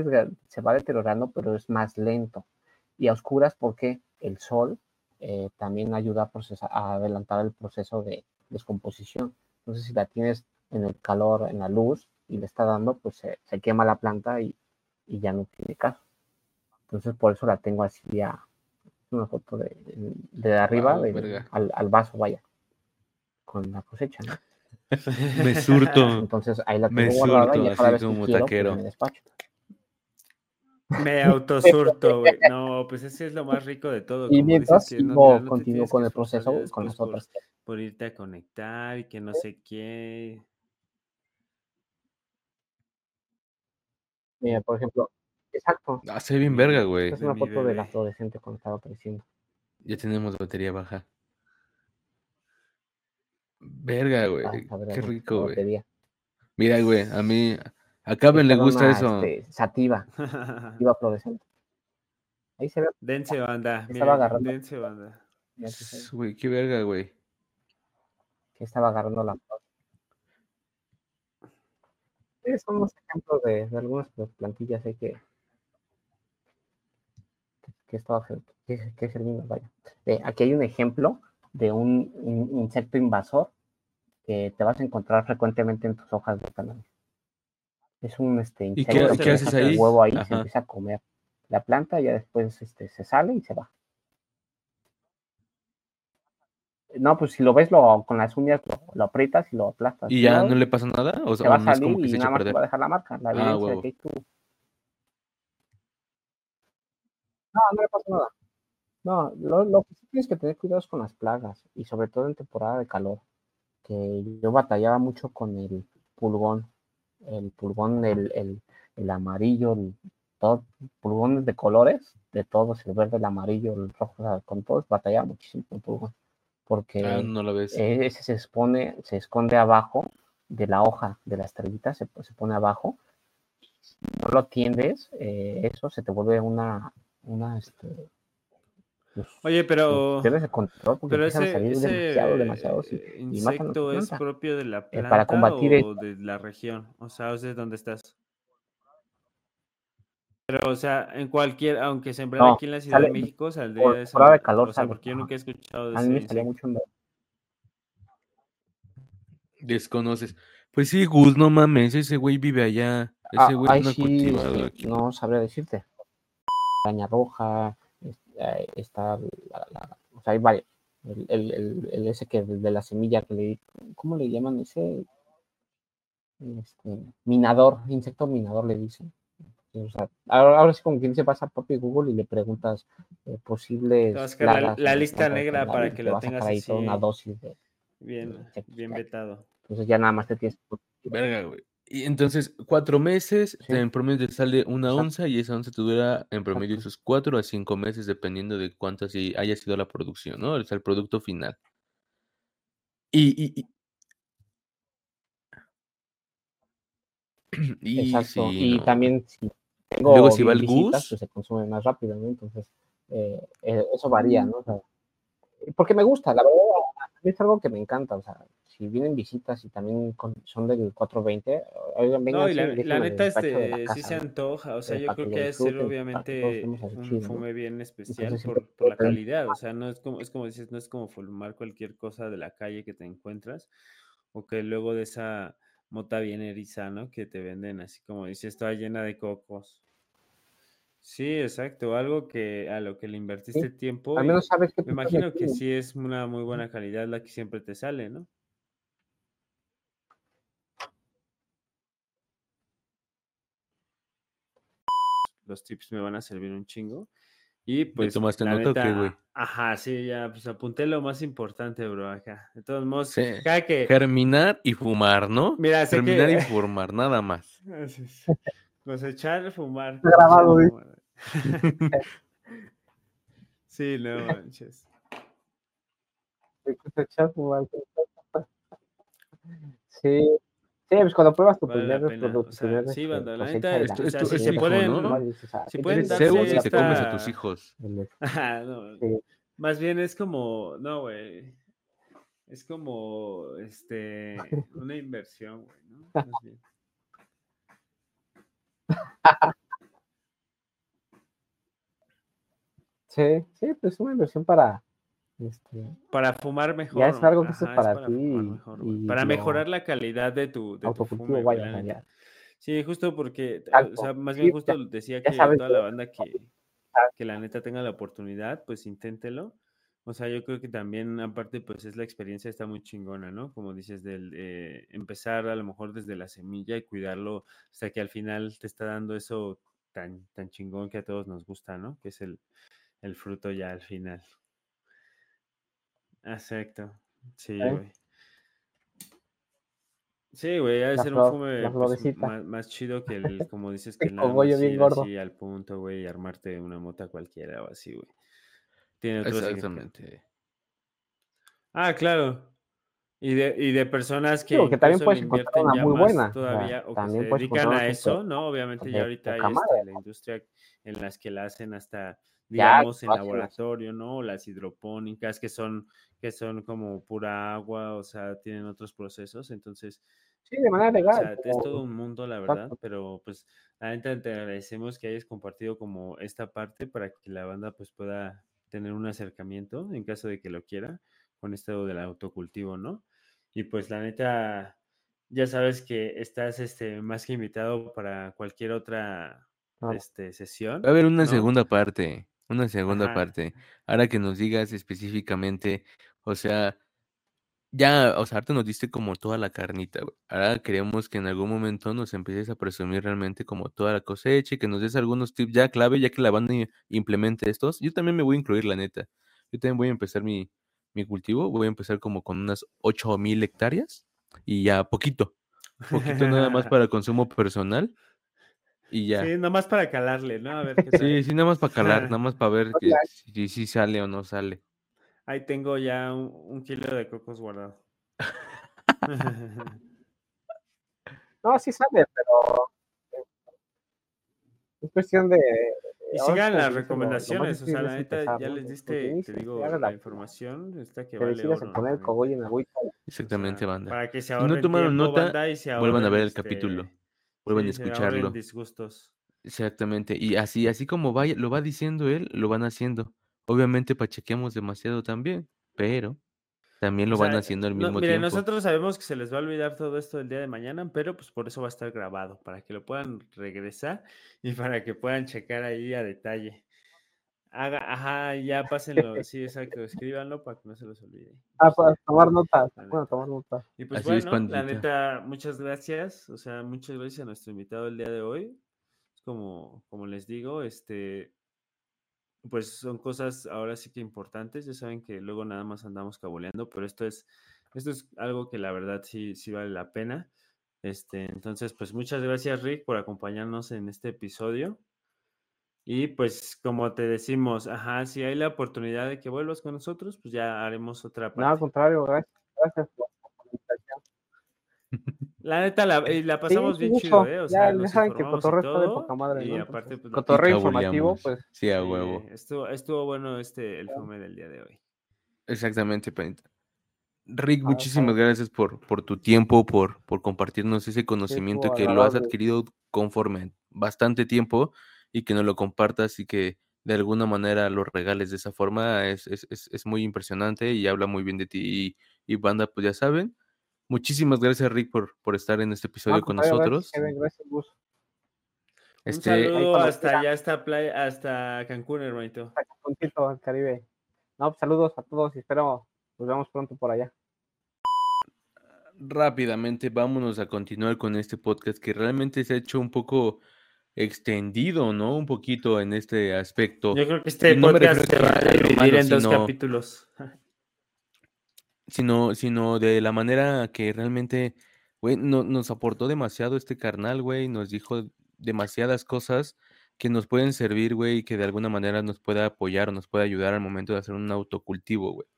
se va deteriorando, pero es más lento. Y a oscuras porque el sol eh, también ayuda a, procesar, a adelantar el proceso de descomposición. Entonces, si la tienes en el calor, en la luz, y le está dando, pues se, se quema la planta y, y ya no tiene caso. Entonces, por eso la tengo así a una foto de, de arriba, de- al, al vaso, vaya, con la cosecha. ¿no? Me surto. Entonces ahí la Me tengo guardada surto, y ya cada vez que quiero, pues, me despacho. Me autosurto, güey. No, pues ese es lo más rico de todo. Y mientras no- continúo con el proceso con las por- otras. Por irte a conectar y que no sé qué. Mira, por ejemplo, exacto. Ah, se ve bien verga, güey. Esta es una foto de la bebé. fluorescente cuando estaba creciendo. Ya tenemos batería baja. Verga, güey. Ah, Qué rico, güey. Mira, güey, a mí, a Caben le gusta eso. este, sativa, sativa fluorescente. Ahí se ve. dense banda. Estaba miren, agarrando. dense banda. Güey, qué verga, güey. que estaba agarrando la flor. Sí, son unos ejemplos de, de algunas pues, plantillas ahí que, que, que estaba que, que germinan, vaya. Eh, aquí hay un ejemplo de un, un insecto invasor que te vas a encontrar frecuentemente en tus hojas de cannabis. Es un este, ¿Y qué- que qué haces ahí? huevo ahí y se Ajá. empieza a comer la planta y ya después este, se sale y se va. No, pues si lo ves lo, con las uñas, lo, lo aprietas y lo aplastas. ¿Y ya no, no le pasa nada? O se va o a salir como que y se nada más te va a dejar la marca, la Ah, evidencia de huevo. que tú. No, no le pasa nada. No, lo, lo que sí tienes que tener cuidado es con las plagas y sobre todo en temporada de calor, que yo batallaba mucho con el pulgón, el pulgón, el, el, el amarillo, el, todo, pulgones de colores, de todos, el verde, el amarillo, el rojo, o sea, con todos batallaba muchísimo con pulgón, porque Ah, no lo ves. eh, ese se expone, se esconde abajo de la hoja de la estrellita, se, se pone abajo. Si no lo atiendes, eh, eso se te vuelve una, una, este, Oye, pero, pierdes el control porque pero empiezan a ese, salir demasiado, ese eh, y tu insecto es propio de la Eh, para planta combatir o de la región, o sea, o de dónde estás. Pero, o sea, en cualquier, aunque sembrar no, aquí en la Ciudad de México, por saldría de esa, temporada de calor o sea, sale. porque yo nunca he escuchado de A mí me ese mucho en Desconoces. Pues sí, Gus, no mames, ese güey vive allá. Ah, Ese güey ahí es una sí, cultivadora este, aquí. no sabría decirte. Araña roja, es- está, la- la- o sea, hay varios. El, el, el, el ese que de la semilla que le, ¿cómo le llaman ese? Este, minador, insecto minador le dicen. O sea, ahora, ahora sí como quien se pasa a papi Google y le preguntas eh, posibles la, lista negra para que lo tengas ahí toda una así dosis de, bien, bien vetado. Entonces ya nada más te tienes Verga, güey. Y entonces, cuatro meses, Sí. en promedio te sale una Exacto. onza y esa onza te dura en promedio Exacto. sus cuatro a cinco meses, dependiendo de cuánto así haya sido la producción, ¿no? O sea, el producto final. Y, y, y, y Exacto. sí, y no. también si Luego, tengo si va el visitas, pues se consume más rápido, ¿no? Entonces, eh, eh, eso varía, ¿no? O sea, porque me gusta, la verdad, es algo que me encanta, o sea, si vienen visitas y también con- son del 420, oigan, No, y la, la déjenme neta, la este, sí se antoja, o sea, Eh, yo creo que debe ser obviamente un fume bien especial Entonces siempre por, por la calidad, o sea, no es como, es como dices, no es como fumar cualquier cosa de la calle que te encuentras, o que luego de esa mota bien eriza, ¿no? Que te venden así como dices, toda llena de cocos. Sí, exacto, algo que a lo que le invertiste tiempo Al y menos sabes qué me te imagino que sí es una muy buena calidad la que siempre te sale, ¿no? Los tips me van a servir un chingo. Y pues, tomaste la nota o qué, neta, güey? ajá, sí, ya, pues apunté lo más importante, bro, acá. De todos modos, Sí. que, Germinar y fumar, ¿no? mira, sé Germinar y que, fumar, nada más. Cosechar, fumar. Está grabado, fumar. sí, no manches. cosechar, fumar. Sí, sí, pues cuando pruebas tu Vale primer producto, o sea, primer, sí, este, banda, la cosecha neta, esto o sea, es si se pueden, ¿no? dices, ah, si ¿qué pueden darse Zeus y te esta- comes a tus hijos. Ajá, no, Sí. Más bien es como, no, güey. Es como, este, una inversión, güey, ¿no? Más bien. Sí, sí, pues una inversión para, este, Para fumar mejor. ya es algo que haces Ajá, es para para ti mejor, y Para mejorar la calidad de tu, de tu fume, vaya, ya. Sí, justo porque, o sea, más Sí, bien ya- justo decía que toda la banda que, que la neta tenga la oportunidad, pues inténtelo. O sea, yo creo que también, aparte, pues es la experiencia está muy chingona, ¿no? Como dices, del eh, empezar a lo mejor desde la semilla y cuidarlo hasta que al final te está dando eso tan, tan chingón que a todos nos gusta, ¿no? Que es el, el fruto ya al final. Exacto. Sí, ¿Eh? güey. Sí, güey, ha de ser flor, un fume pues, más, más chido que el, como dices, que El nada más ir así al punto, güey, y armarte una mota cualquiera o así, güey. Tiene otro. Exactamente. Ah, claro. Y de, y de personas que Digo, que también puedes encontrar una ya muy buena, o todavía o que también se puedes dedican a eso, ¿no? Obviamente ya ahorita hay este, la industria en las que la hacen hasta, Ya, digamos, en laboratorio, ¿no? Las hidropónicas que son, que son como pura agua, o sea, tienen otros procesos, entonces Sí, de manera o legal. sea, es todo un mundo, la verdad, Exacto. pero pues la neta te agradecemos que hayas compartido como esta parte para que la banda pues pueda tener un acercamiento en caso de que lo quiera con esto del autocultivo, ¿no? Y pues la neta, ya sabes que estás este, más que invitado para cualquier otra este, sesión. Va a haber una ¿no? segunda parte, una segunda Ajá. parte. Ahora que nos digas específicamente, o sea, ya, o sea, ahorita nos diste como toda la carnita, güey. Ahora queremos que en algún momento nos empieces a presumir realmente como toda la cosecha y que nos des algunos tips ya clave, ya que la banda implemente estos. Yo también me voy a incluir, la neta. Yo también voy a empezar mi, mi cultivo. Voy a empezar como con unas 8000 hectáreas y ya poquito. Poquito nada más para consumo personal y ya. Sí, nomás para calarle, ¿no? A ver qué. Sí, sí, nada más para calar, nada más para ver que si, si sale o no sale. Ahí tengo ya un, un kilo de cocos guardado. No, sí sale, pero eh, es cuestión de, Y sigan las lo- lo recomendaciones, o sea, la neta, ya ¿no? les Porque diste, te digo, la la- información, está que vale oro. a poner en. O Exactamente, sea, banda. Para que se Si no tomaron tiempo, nota, banda, y se vuelvan a ver el ahorren, capítulo. este, Vuelvan a escucharlo. disgustos. Exactamente. Y así, así como vaya, lo va diciendo él, lo van haciendo. Obviamente pachequeamos demasiado también, pero también lo O sea, van haciendo al no, mismo miren, tiempo. nosotros sabemos que se les va a olvidar todo esto el día de mañana, pero pues por eso va a estar grabado, para que lo puedan regresar y para que puedan checar ahí a detalle. Haga, ajá, ya pásenlo, sí, exacto, escríbanlo para que no se los olvide. Ah, para tomar notas. La Bueno, tomar notas. Y pues Así bueno, la neta, muchas gracias, o sea, muchas gracias a nuestro invitado el día de hoy. Como, como les digo, este, pues son cosas ahora sí que importantes, ya saben que luego nada más andamos caboleando, pero esto es, esto es algo que la verdad sí, sí vale la pena. Este, entonces, pues muchas gracias Rick por acompañarnos en este episodio. Y pues como te decimos, ajá, si hay la oportunidad de que vuelvas con nosotros, pues ya haremos otra parte. No, al contrario, gracias. Gracias por. La neta, la, y la pasamos sí, bien mucho. chido, ¿eh? O Ya- sea, ya nos saben que cotorreo está de poca madre, Y ¿no? aparte, pues, Cotorreo informativo, pues Sí, a sí, huevo. estuvo, estuvo bueno este, el fume del día de hoy. Exactamente, panita. Rick, Ah, muchísimas claro. gracias por, por tu tiempo, por, por compartirnos ese conocimiento estuvo que lo has adquirido conforme bastante tiempo y que nos lo compartas y que de alguna manera lo regales de esa forma es, es, es, es muy impresionante y habla muy bien de ti. Y, y banda, pues ya saben. Muchísimas gracias, Rick, por, por estar en este episodio con nosotros. Gracias, Kevin, gracias, Gus. Un Este, Ahí saludo hasta allá, hasta, playa, hasta Cancún, hermanito. Hasta Cancúncito, al Caribe. No, pues, saludos a todos y espero nos vemos pronto por allá. rápidamente vámonos a continuar con este podcast que realmente se ha hecho un poco extendido, ¿no? Un poquito en este aspecto, Yo creo que este no podcast se va a dividir en dos sino- capítulos. Sino, sino de la manera que realmente, güey, no- nos aportó demasiado este carnal, güey, nos dijo demasiadas cosas que nos pueden servir, güey, y que de alguna manera nos pueda apoyar o nos pueda ayudar al momento de hacer un autocultivo, güey.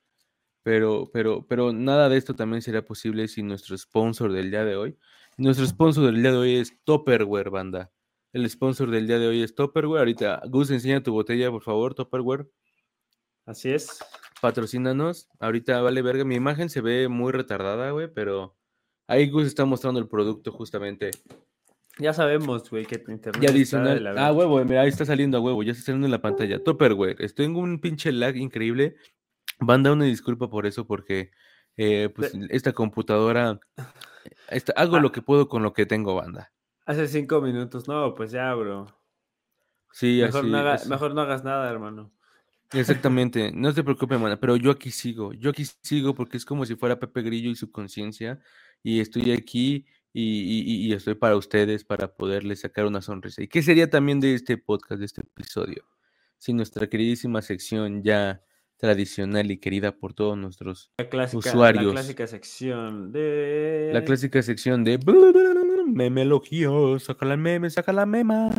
Pero, pero, pero nada de esto también sería posible sin nuestro sponsor del día de hoy. Nuestro sponsor del día de hoy es Topperware, banda. El sponsor del día de hoy es Topperware. Ahorita, Gus, enseña tu botella, por favor, Topperware. Así es. Patrocínanos. Ahorita vale verga. Mi imagen se ve muy retardada, güey, pero ahí Gus está mostrando el producto justamente. Ya sabemos, güey, que tu internet Y de adicional. la Ah, huevo, mira, ahí está saliendo a huevo. Ya está saliendo en la pantalla. Topperware. Estoy en un pinche lag increíble. Banda, una disculpa por eso, porque eh, pues, esta computadora. esta- hago Ah. lo que puedo con lo que tengo, banda. Hace cinco minutos. No, pues ya, bro. Sí, Mejor, así. no, haga- es- mejor no hagas nada, hermano. Exactamente, no te preocupes, mana, pero yo aquí sigo, yo aquí sigo porque es como si fuera Pepe Grillo y su conciencia, y estoy aquí y, y- y estoy para ustedes para poderles sacar una sonrisa. ¿Y qué sería también de este podcast, de este episodio? Si nuestra queridísima sección ya tradicional y querida por todos nuestros, La clásica, Usuarios. la clásica sección de... la clásica sección de memelogía, saca la meme, saca la mema,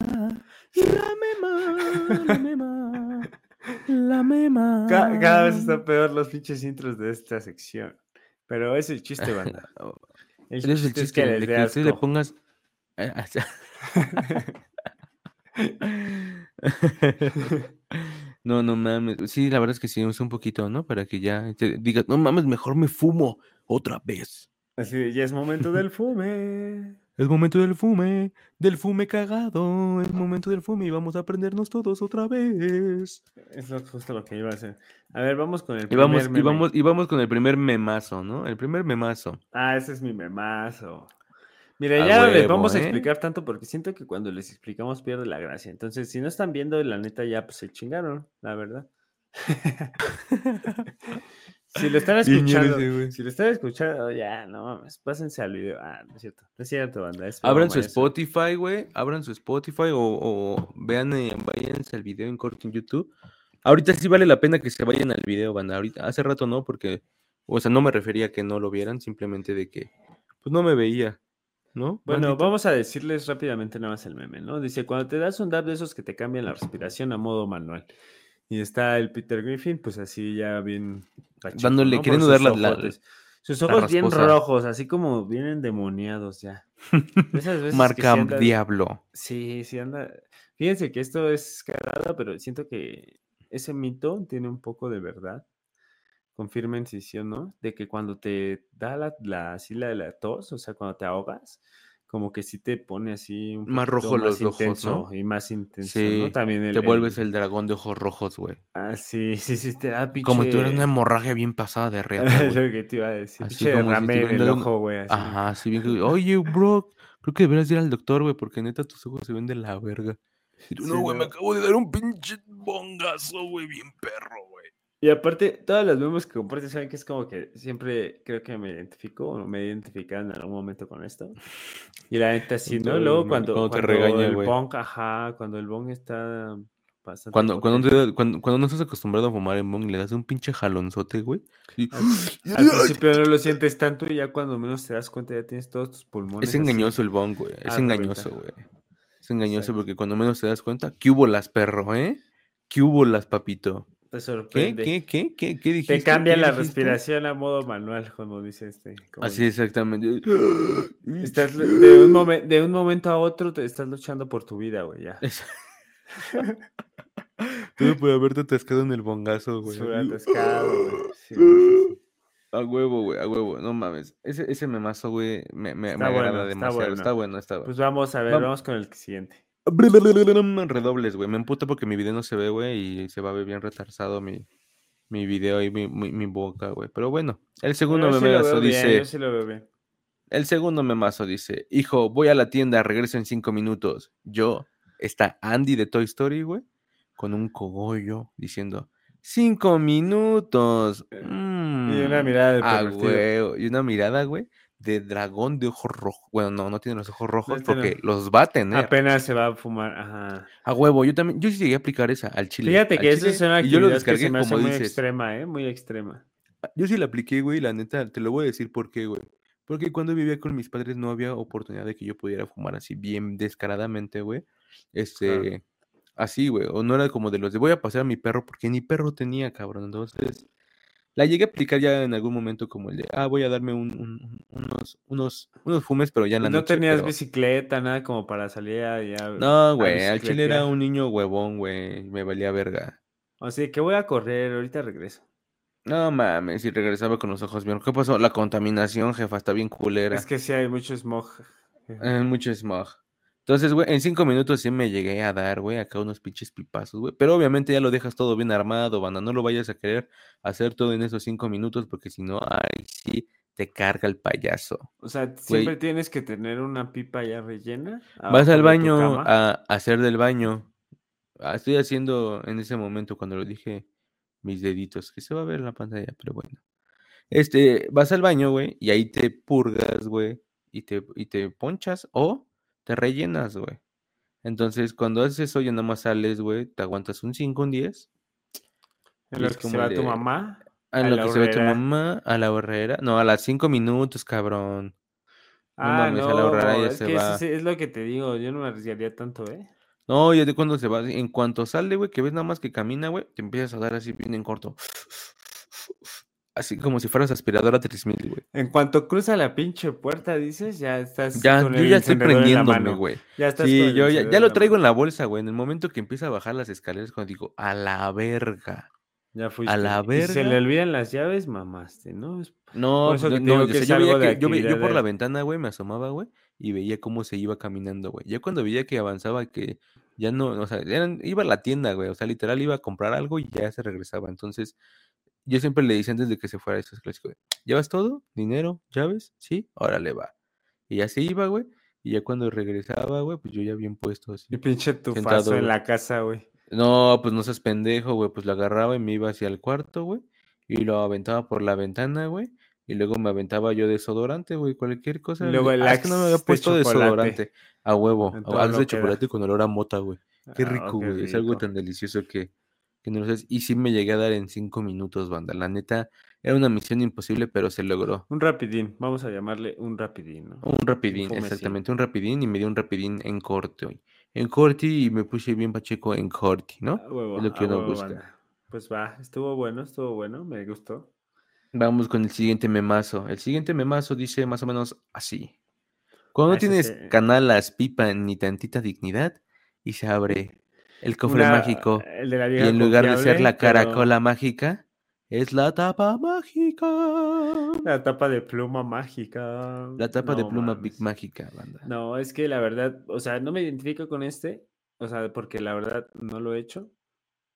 la mema, la mema, la mema. Ca- Cada, vez está peor los pinches intros de esta sección. Pero es el chiste, banda. El Ese es el chiste es que les le asco. pongas. eh, sea- No, no mames. Sí, la verdad es que sí, es un poquito, ¿no? Para que ya te digas, no mames, mejor me fumo otra vez. Así, ya es momento del fume. Es momento del fume, del fume cagado, es momento del fume y vamos a aprendernos todos otra vez. Es lo- justo lo que iba a hacer. A ver, vamos con el Y primer vamos, y vamos, y vamos con el primer memazo, ¿no? El primer memazo. Ah, ese es mi memazo. Mira, A ya no les huevo, vamos a ¿eh? explicar tanto porque siento que cuando les explicamos pierde la gracia. Entonces, si no están viendo, la neta ya pues se chingaron, la verdad. Si lo están escuchando, si lo están escuchando, ya, no mames, pásense al video. Ah, no es cierto, no es cierto, banda. es Abran su eso. Spotify, güey. Abran su Spotify o, o vean, eh, váyanse al video en corto en YouTube. Ahorita sí vale la pena que se vayan al video, banda. Ahorita, hace rato no, porque, o sea, no me refería a que no lo vieran, simplemente de que, pues no me veía, ¿no? Bueno, vamos a decirles rápidamente nada más el meme, ¿no? Dice, cuando te das un dab de esos que te cambian la respiración a modo manual. Y está el Peter Griffin, pues así ya bien... Dándole- Por queriendo dar la- la-. Sus ojos bien rojos, así como bien endemoniados ya. Esas veces Marca sí anda- Diablo. Sí, sí anda... Fíjense que esto es cagada, pero siento que ese mito tiene un poco de verdad. Confirmen si sí o no, de que cuando te da la, la, así la de la tos, o sea, cuando te ahogas, como que sí te pone así un Más rojo los más ojos, intenso ¿no? y más intenso, Sí, ¿no? También el, te vuelves el- el dragón de ojos rojos, güey. Ah, sí, sí, sí, te da pinche... Como si tuvieras una hemorragia bien pasada de reata, Es lo que te iba a decir. Así Pinche como si en el ojo, güey. Ajá, sí, bien oye, bro, creo que deberías ir al doctor, güey, porque neta tus ojos se ven de la verga. Y tú, Sí, no, güey, me acabo de dar un pinche bongazo, güey, bien perro, güey. Y aparte, todas las memes que compartes, saben que es como que siempre creo que me identifico o me he identificado en algún momento con esto. Y la neta sí, Cuando ¿no? Luego cuando, cuando te cuando regaña, el bong, ajá, cuando el bong está bastante Cuando, cuando, te- cuando, cuando no estás acostumbrado a fumar en bong, le das un pinche jalonzote, güey. y- Al principio no lo sientes tanto y ya cuando menos te das cuenta ya tienes todos tus pulmones Es así. engañoso el bong, güey. Es Ah, engañoso, güey. Es engañoso Exacto. porque cuando menos te das cuenta, ¿qué hubo las, perro, eh? ¿Qué hubo las, papito? Te ¿Qué? sorprende. ¿Qué? ¿Qué? ¿Qué? ¿Qué dijiste? Te cambia ¿Qué la dijiste? respiración a modo manual, como dice este. como Así dice. exactamente. Estás de un, momen- de un momento a otro te estás luchando por tu vida, güey, ya. Todo por haberte atascado en el bongazo, güey. Atascado, güey. Sí, sí, sí. A huevo, güey, a huevo. No mames. Ese, ese memazo, güey, me, me, me agrada bueno, está demasiado. bueno. Está bueno, está bueno. Pues vamos a ver, Vam- vamos con el siguiente. Redobles, güey. Me emputa porque mi video no se ve, güey, y se va a ver bien retrasado mi, mi video y mi, mi, mi boca, güey. Pero bueno, el segundo Yo sí memazo veo bien, dice... yo sí lo veo bien. El segundo memazo dice, hijo, voy a la tienda, regreso en cinco minutos. Yo, está Andy de Toy Story, güey, con un cogollo diciendo, cinco minutos. Y una mm, mirada de ah, güey, Y una mirada, güey, de dragón de ojos rojos. Bueno, no, no tiene los ojos rojos no. porque los va a tener. Apenas se va a fumar, ajá. A huevo, yo también, yo sí llegué a aplicar esa al chile. Fíjate al que eso chile, es una y yo lo actividad que se me hace como muy dices. extrema, ¿eh? Muy extrema. Yo sí la apliqué, güey, la neta, te lo voy a decir por qué, güey. Porque cuando vivía con mis padres no había oportunidad de que yo pudiera fumar así bien descaradamente, güey. Este, así, güey. O no era como de los de voy a pasar a mi perro, porque ni perro tenía, cabrón. Entonces, la llegué a aplicar ya en algún momento como el de, ah, voy a darme un- un- un- unos, unos, unos fumes, pero ya en la No noche. tenías pero- bicicleta, nada como para salir a, ya No, güey, al chile era un niño huevón, güey. Me valía verga. O sea, que voy a correr, ahorita regreso. No mames, y regresaba con los ojos bien. ¿Qué pasó? La contaminación, jefa, está bien culera. Es que sí hay mucho smog. Eh, mucho smog. Entonces, güey, en cinco minutos sí me llegué a dar, güey, acá unos pinches pipazos, güey. Pero obviamente ya lo dejas todo bien armado, banda. No lo vayas a querer hacer todo en esos cinco minutos porque si no, ay, sí, te carga el payaso. O sea, siempre tienes que tener una pipa ya rellena. Vas abajo al baño a hacer del baño. Ah, Estoy haciendo en ese momento cuando lo dije mis deditos, que se va a ver en la pantalla, pero bueno. Este, vas al baño, güey, y ahí te purgas, güey, y te, y te ponchas o te rellenas, güey. Entonces, cuando haces eso, ya nada más sales, güey, te aguantas un 5, un 10. En es que se va de- tu mamá. En A lo la que se ve tu mamá, a la horrera. No, a las 5 minutos, cabrón. No ah, mames, no, a la horrera ya es se que va. es lo que te digo, yo no me arriesgaría tanto, ¿eh? No, ya de cuando se va, en cuanto sale, güey, que ves nada más que camina, güey, te empiezas a dar así bien en corto. Así como si fueras aspiradora 3000, güey. En cuanto cruza la pinche puerta, dices, ya estás Ya, con yo el ya estoy prendiéndome, güey. Ya estás Sí, yo ya, ya lo traigo en la bolsa, güey. En el momento que empieza a bajar las escaleras, cuando digo, a la verga. Ya fuiste. la Y si se le verga. olvidan las llaves, mamaste, ¿no? Es- No, no, que no, que yo veía que, yo, ve- yo por la ventana, güey, me asomaba, güey, y veía cómo se iba caminando, güey. Ya cuando veía que avanzaba, que ya no, o sea, eran- iba a la tienda, güey, o sea, literal iba a comprar algo y ya se regresaba. Entonces, yo siempre le decía antes de que se fuera, eso es clásico, ¿llevas todo? ¿Dinero? ¿Llaves? Sí, órale, va. Y así iba, güey, y ya cuando regresaba, güey, pues yo ya bien puesto así. Y pinche tufazo en la casa, güey. No, pues no seas pendejo, güey. Pues lo agarraba y me iba hacia el cuarto, güey. Y lo aventaba por la ventana, güey. Y luego me aventaba yo desodorante, güey. Cualquier cosa. Luego el Ah, es que no me había de puesto desodorante. A huevo. A- de chocolate con olor a mota, güey. Qué Ah, rico, güey. Es algo tan delicioso que, que no lo sabes. Y sí me llegué a dar en cinco minutos, banda. La neta, era una misión imposible, pero se logró. Un rapidín, vamos a llamarle un rapidín, ¿no? Un rapidín, exactamente. Un rapidín y me dio un rapidín en corte. En corte y me puse bien pacheco en corte, ¿no? Huevo, Es lo que a uno huevo, busca. banda. Pues va, estuvo bueno, estuvo bueno, me gustó. Vamos con el siguiente memazo. El siguiente memazo dice más o menos así. Cuando Ah, no tienes canalas, pipa ni tantita dignidad, y se abre el cofre Una- mágico. El de la Y en lugar de ser la pero caracola mágica, es la tapa mágica. La tapa de pluma mágica. La tapa de pluma big mágica, banda. No, es que la verdad, o sea, no me identifico con este, o sea, porque la verdad no lo he hecho,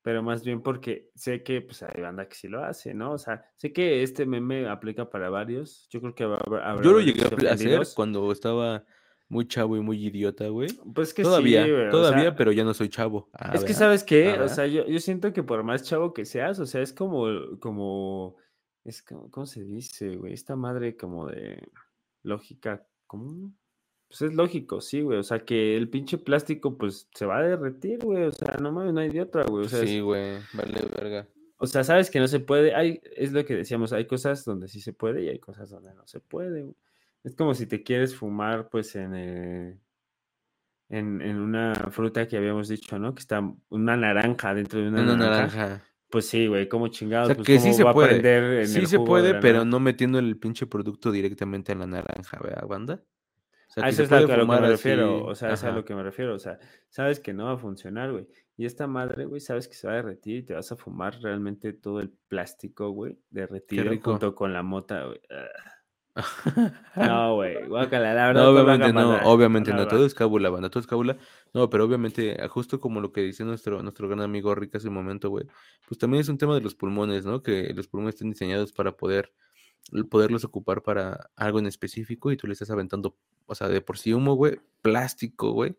pero más bien porque sé que pues hay banda que sí lo hace, ¿no? O sea, sé que este meme aplica para varios. Yo creo que habrá habrá Yo lo llegué a hacer cuando estaba muy chavo y muy idiota, güey. Pues que Todavía, sí, güey, o todavía, sea, pero ya no soy chavo. Ah, Es que sabes qué, Ah, o sea, yo, yo siento que por más chavo que seas, o sea, es como, como, es como, ¿cómo se dice, güey? Esta madre como de lógica común. Pues es lógico, sí, güey. O sea, que el pinche plástico, pues, se va a derretir, güey. O sea, no mames, no hay de otra, güey. O sea, es- Sí, güey, vale, verga. o sea, sabes que no se puede. Hay, es lo que decíamos, hay cosas donde sí se puede y hay cosas donde no se puede. güey. Es como si te quieres fumar, pues, en, eh, en, en una fruta que habíamos dicho, ¿no? Que está una naranja dentro de una, Una naranja. naranja. Pues sí, güey, como O chingados. sea, pues, que sí ¿cómo se va a puede. Sí se puede, pero no metiendo el pinche producto directamente en la naranja, ¿verdad, banda? O sea, A eso es a lo que me refiero, así, o sea, es a lo que me refiero, o sea, sabes que no va a funcionar, güey. Y esta madre, güey, sabes que se va a derretir y te vas a fumar realmente todo el plástico, güey, derretido junto con la mota, güey. No, güey, guácala, la verdad No, obviamente no, obviamente no, todo es cábula, banda, todo es cábula. No, pero obviamente, ah, justo como lo que dice nuestro, nuestro gran amigo Rick hace un momento, güey, pues también es un tema de los pulmones, ¿no? Que los pulmones estén diseñados para poder, poderlos ocupar para algo en específico y tú le estás aventando, o sea, de por sí humo, güey, plástico, güey.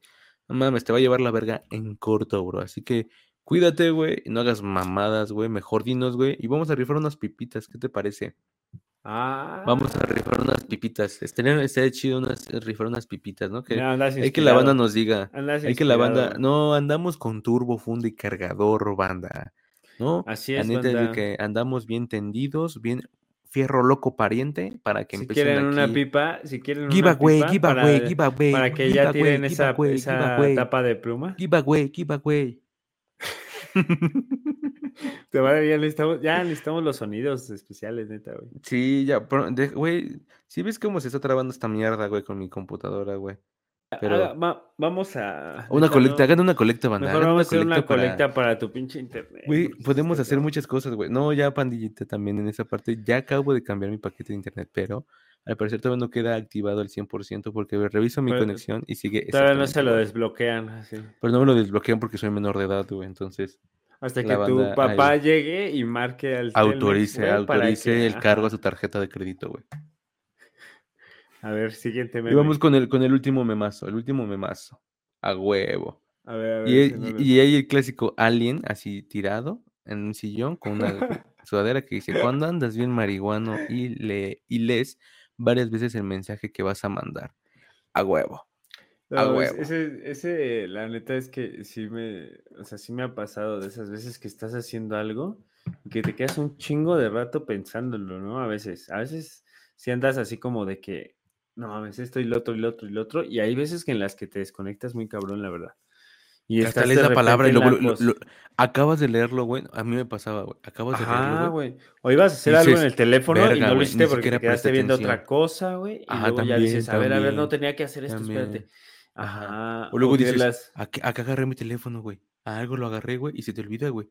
No mames, te va a llevar la verga en corto, bro. Así que cuídate, güey, no hagas mamadas, güey, mejor dinos, güey, y vamos a rifar unas pipitas, ¿qué te parece? Ah, Vamos a rifar unas pipitas. Estaría, estaría chido unas, rifar unas pipitas, ¿no? Que andas hay que la banda nos diga. andas Hay que la banda. No, andamos con turbo, funda y cargador, banda. ¿No? Así es, banda. que andamos bien tendidos, bien fierro loco pariente para que Si empiecen quieren una pipa, si quieren una pipa giveaway, para, giveaway. para que ya tiren esa, esa tapa de pluma. Giveaway, giveaway. Ya necesitamos, ya necesitamos los sonidos especiales, neta, güey. Sí, ya, pero, güey. Si ves cómo se está trabando esta mierda, güey, con mi computadora, güey. Pero. Haga- va- vamos a. Una colecta, no, hagan una colecta, banda. Mejor vamos a hacer una colecta para tu pinche internet. Güey, podemos hacer muchas cosas, güey. No, ya pandillita también en esa parte. Ya acabo de cambiar mi paquete de internet, pero al parecer todavía no queda activado al 100% porque reviso mi Pero- conexión y sigue Todavía no se lo desbloquean, así. Pero no me lo desbloquean porque soy menor de edad, güey. Entonces, Hasta que tu papá ahí. llegue y marque al Telmex, autorice, güey, para autorice que- el cargo a su tarjeta de crédito, güey. A ver, siguiente Y meme. vamos con el, con el último memazo, el último memazo. A huevo. A ver, a ver. Y, no lo- y hay el clásico alien así tirado en un sillón con una sudadera que dice, cuando andas bien marihuano y, le, y lees varias veces el mensaje que vas a mandar. A huevo. a No, huevo. ese, ese, la neta es que sí me, o sea, sí me ha pasado de esas veces que estás haciendo algo y que te quedas un chingo de rato pensándolo, ¿no? A veces, a veces si andas así como de que, no, veces esto y lo otro y lo otro y lo otro, y hay veces que en las que te desconectas muy cabrón, la verdad. Y Hasta lees de la palabra y luego lo- lo- acabas de leerlo, güey. A mí me pasaba, güey. Acabas de Ajá, leerlo, güey. güey. O ibas a hacer algo en el teléfono y "Verga, no lo hiciste porque te quedaste viendo atención". otra cosa, güey. Y Ajá, luego ya también, dices, a ver, a ver, no tenía que hacer esto, también. espérate. Ajá. O luego que dices, las- acá, acá agarré mi teléfono, güey. A algo lo agarré, güey, y se te olvida, güey.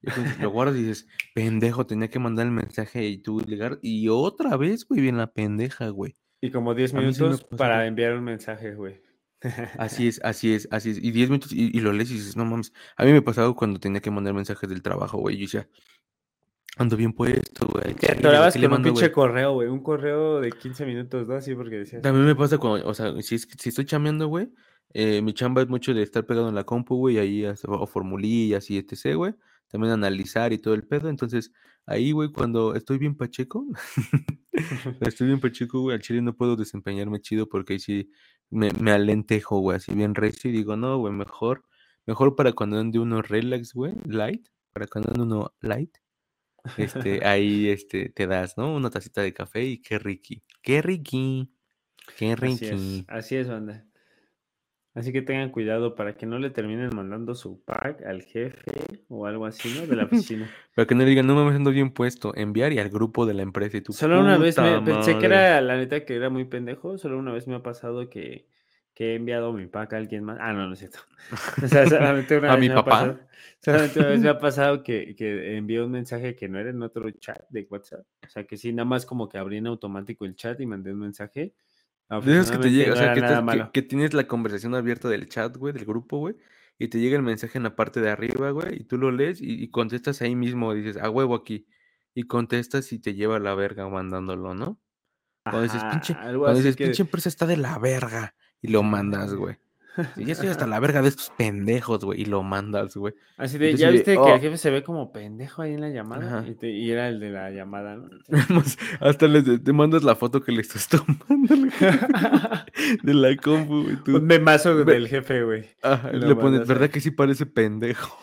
Y entonces lo guardas y dices, pendejo, tenía que mandar el mensaje y tú ligar. Y otra vez, güey, bien la pendeja, güey. Y como 10 A mí sí me ha minutos para enviar un mensaje, güey. Así es, así es, así es. Y 10 minutos y, y lo lees y dices, no mames. A mí me pasaba cuando tenía que mandar mensajes del trabajo, güey. Yo decía, ando bien puesto, güey. Te atorabas ¿qué le con un pinche correo, güey. Un correo de 15 minutos, ¿no? Así porque decías. También me pasa cuando, o sea, si, si estoy chameando, güey, eh, mi chamba es mucho de estar pegado en la compu, güey, ahí o formulillas y etc, güey. También analizar y todo el pedo. Entonces, ahí, güey, cuando estoy bien pacheco, estoy bien pacheco, güey, al chile no puedo desempeñarme chido porque ahí sí me, me alentejo, güey, así bien recio y digo, no, güey, mejor, mejor para cuando ande uno relax, güey, light, para cuando ande uno light, este, ahí, este, te das, ¿no? Una tacita de café y qué riqui, qué riqui, qué Así es, riqui. así es, banda. Así que tengan cuidado para que no le terminen mandando su pack al jefe o algo así, ¿no? De la oficina. Para que no le digan, no mames, ando bien puesto, enviar y al grupo de la empresa y tú, Solo una vez me "Puta pensé que madre". era, la neta, que era muy pendejo. Solo una vez me ha pasado que, que he enviado mi pack a alguien más. Ah, no, no es cierto. O sea, solamente una ¿A vez mi me ha papá? pasado- solamente una vez me ha pasado que, que envié un mensaje que no era en otro chat de WhatsApp. O sea, que sí, nada más como que abrí en automático el chat y mandé un mensaje. De que te llega, o sea, que, tienes la conversación abierta del chat, güey, del grupo, güey, y te llega el mensaje en la parte de arriba, güey, y tú lo lees y, y contestas ahí mismo, dices, a huevo aquí, y contestas y te lleva a la verga mandándolo, ¿no? Cuando dices, pinche, cuando dices, que- pinche empresa está de la verga, y lo mandas, güey. Sí, ya estoy hasta la verga de estos pendejos, güey, y lo mandas, güey. Así de, Entonces, ¿ya de, viste que "Oh". el jefe se ve como pendejo ahí en la llamada? Y, te- y era el de la llamada, ¿no? Hasta les, te mandas la foto que le estás tomando de la compu, güey. tú- Un memazo Ve- del jefe, güey. Le pones, ¿verdad que sí parece pendejo?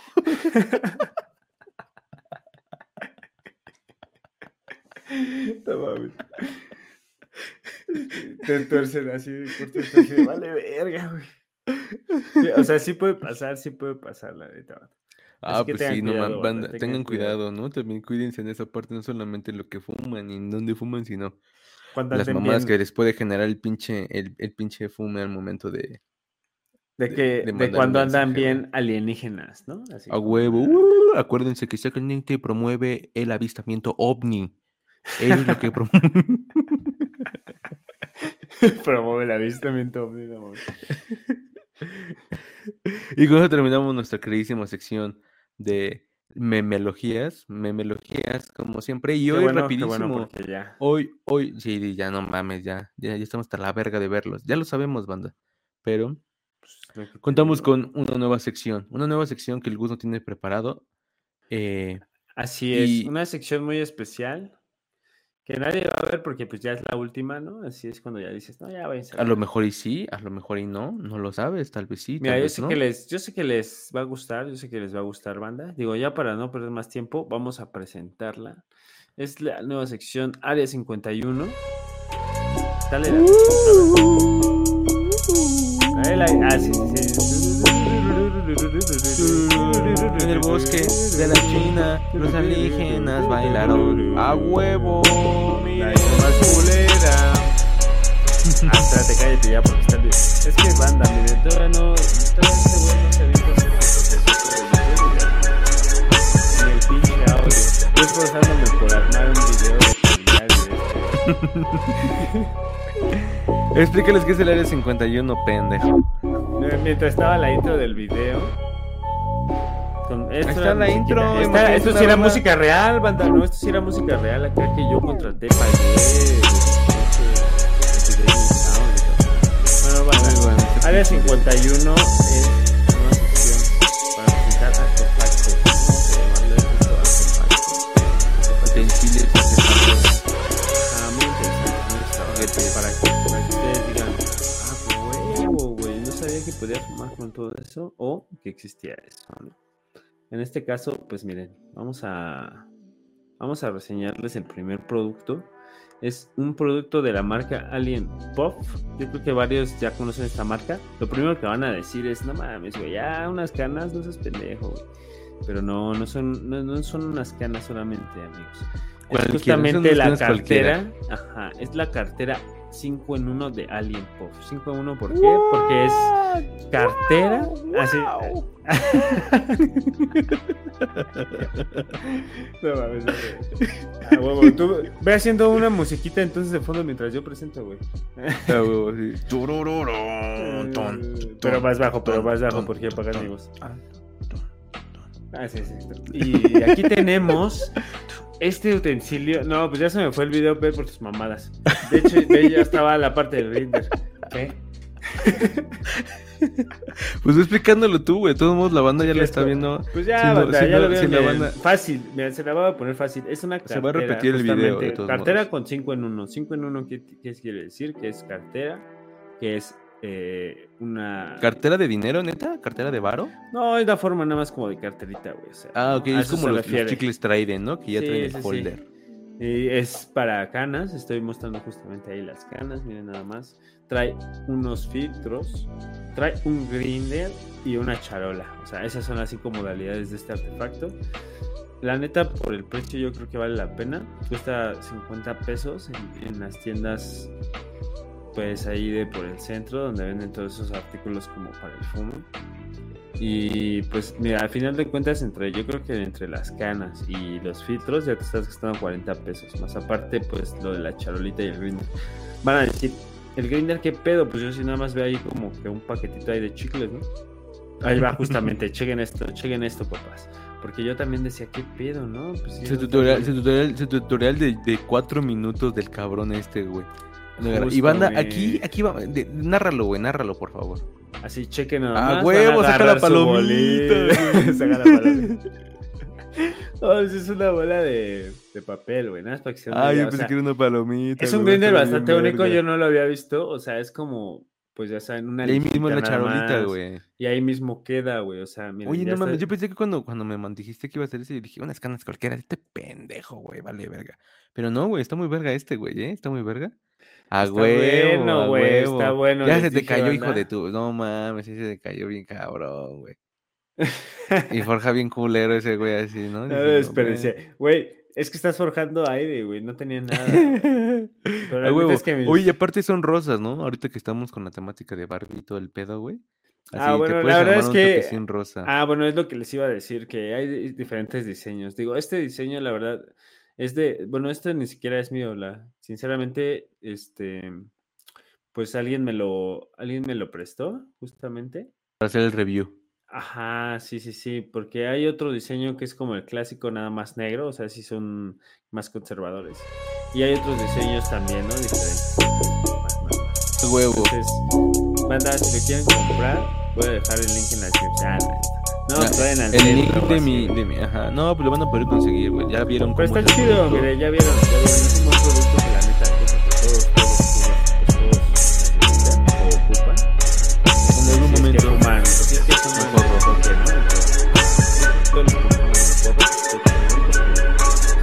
No mames. Te tuercen así, así vale verga, güey. Sí, o sea, sí puede pasar, sí puede pasar, la neta. Ah, pues sí, no cuidado, banda, tengan tengan cuidado. cuidado, ¿no? También cuídense en esa parte, no solamente lo que fuman y en dónde fuman, sino Cuando las mamadas que les puede generar el pinche, el, el pinche fume al momento de de, que, de cuando andan bien alienígenas, ¿no? Así a como, huevo. ah, uh, acuérdense que Sacramente promueve el avistamiento ovni. Es lo que promueve. Promueve el avistamiento. ovni, no. y con eso terminamos nuestra queridísima sección de memelogías, memelogías como siempre. Y Qué hoy bueno, rapidísimo. bueno, porque ya. Hoy, hoy, sí, ya no mames, ya, ya, ya estamos hasta la verga de verlos. Ya lo sabemos, banda. Pero pues, contamos con una nueva sección. Una nueva sección que el Gus no tiene preparado. Eh, Así es, y- una sección muy especial que nadie va a ver porque pues ya es la última, ¿no? Así es cuando ya dices, no, ya váyanse. a lo mejor y sí, a lo mejor y no. No lo sabes, tal vez sí, Mira, tal yo vez sé no. que les, yo sé que les va a gustar, yo sé que les va a gustar, banda. Digo, ya para no perder más tiempo, vamos a presentarla. Es la nueva sección Área 51. Dale la- Ah, sí, sí, sí. En el bosque de la China, los alienígenas bailaron a huevo. La culera. Ah, espérate, cállate ya porque están. de- Es que banda, miren, todavía no. Todavía este güey no se avienta a hacer cosas de Ni el pinche audio. Yo esforzándome por armar un video Explícales qué es el área 51, pendejo. Eh, Mientras estaba la intro del video. Con, esto está era la intro, esta- esto sí era rola. música real, banda. No, esto sí era música real. Acá que yo contraté, pagué. este, este, sound y todo. Bueno, banda. Área 51 es una sección para presentar artefactos. Vamos a llamarle esto artefactos. Utensilios, artefactos. Ah, muy interesante. Para que, para que ustedes digan, ah, pues huevo, güey, no sabía que podía fumar con todo eso o que existía eso, ¿no? En este caso, pues miren, vamos a, vamos a reseñarles el primer producto. Es un producto de la marca Alien Pop. Yo creo que varios ya conocen esta marca. Lo primero que van a decir es, no mames, güey, ya unas canas, no seas pendejo, güey. Pero no, no son, no, no son unas canas solamente, amigos. Es justamente la cualquiera. cartera, ajá, es la cartera 5 en 1 de Alien Pop. 5 en 1, ¿por qué? Porque es cartera, así. No mames, no, güey. Ah, huevo, tú ve haciendo una musiquita entonces de fondo mientras yo presento, güey. A huevo, sí. Pero más bajo, pero más bajo porque apagas mi voz. Ah, Ah, sí, sí. Y aquí tenemos este utensilio. No, pues ya se me fue el video por tus mamadas. De hecho, ve, ya estaba la parte del render. ¿Qué? Pues explicándolo tú, güey. De todos modos, la banda ya ¿Qué la es está viendo. Pues ya, Si no- banda, si ya lo si vieron la banda- Fácil, mira, se la voy a poner fácil. Es una cartera. Se va a repetir el video, de todos Cartera modos. con 5 en 1. 5 en 1, ¿qué, qué quiere decir? Que es cartera, que es eh, una... ¿Cartera de dinero, neta? ¿Cartera de varo? no, es la forma nada más como de carterita, güey. o sea, Ah, ok. Es como los, los chicles Trident, ¿no? Que ya Sí, traen sí, el sí. holder. Y es para canas, estoy mostrando justamente ahí las canas, miren nada más. Trae unos filtros, trae un grinder y una charola. O sea, esas son las cinco modalidades de este artefacto. La neta, por el precio yo creo que vale la pena. Cuesta 50 pesos en, en las tiendas pues ahí de por el centro, donde venden todos esos artículos como para el fumo. Y pues mira, al final de cuentas, entre yo creo que entre las canas y los filtros ya te estás gastando 40 pesos. Más aparte, pues lo de la charolita y el grinder. Van a decir, ¿el grinder qué pedo? Pues yo sí nada más veo ahí como que un paquetito ahí de chicles, ¿no? Ahí va justamente, chequen esto, chequen esto, papás. Porque yo también decía, ¿qué pedo, no? Pues Ese no tutorial, ese tutorial, ese tutorial de, de cuatro minutos del cabrón este, güey. Y Justo, banda, güey. aquí, aquí va, de- nárralo, güey, nárralo, por favor. Así, chequen Ah, más. huevo, van a saca la palomita. saca la palomita. Oh, es una bola de, de papel, güey. Nada más Ay, yo o pensé sea, que era una palomita. Es un grinder bastante único, yo no lo había visto. O sea, es como, pues ya saben, una Y ahí mismo en la charolita, güey. Y ahí mismo queda, güey. O sea, mira. Oye, no mames, está- yo pensé que cuando, cuando me dijiste que iba a hacer eso, yo dije, unas canas cualquiera, este pendejo, güey, vale, verga. Pero no, güey, está muy verga este, güey, ¿eh? Está muy verga. A Está huevo, bueno, güey, está bueno, Ya se te cayó, hijo de tu... No mames, sí se te cayó bien cabrón, güey. Y forja bien culero ese güey así, ¿no? No Dije, lo "No, desperdicié. Güey, es que estás forjando aire, güey. No tenía nada. güey". Pero la A neta huevo. es que Oye, aparte son rosas, ¿no? Ahorita que estamos con la temática de Barbie y todo el pedo, güey. Así, Ah, bueno, la verdad es que- toquecín rosa. Ah, bueno, es lo que les iba a decir, que hay di- diferentes diseños. Digo, este diseño, la verdad, es de, bueno, este ni siquiera es mío, la, sinceramente, este, pues alguien me lo, alguien me lo prestó, justamente. Para hacer el review. Ajá, sí, sí, sí, porque hay otro diseño que es como el clásico, nada más negro, o sea, sí son más conservadores. Y hay otros diseños también, ¿no? Diferentes. Huevo. Entonces, banda, si lo quieren comprar, voy a dejar el link en la descripción. Ah, no. No, pues vayan al El centro link o de así. mi, de mi, ajá. No, pues lo van a poder conseguir, güey. Ya vieron Pero cómo está es el chido, producto. mire, ya vieron, ya vieron, es un buen producto que la neta, yo creo que todos, todos, todos, todos necesitan o ocupan. En algún Si es que momento. fuman, si es que fuman Un ¿no? Todos los que pues, porque,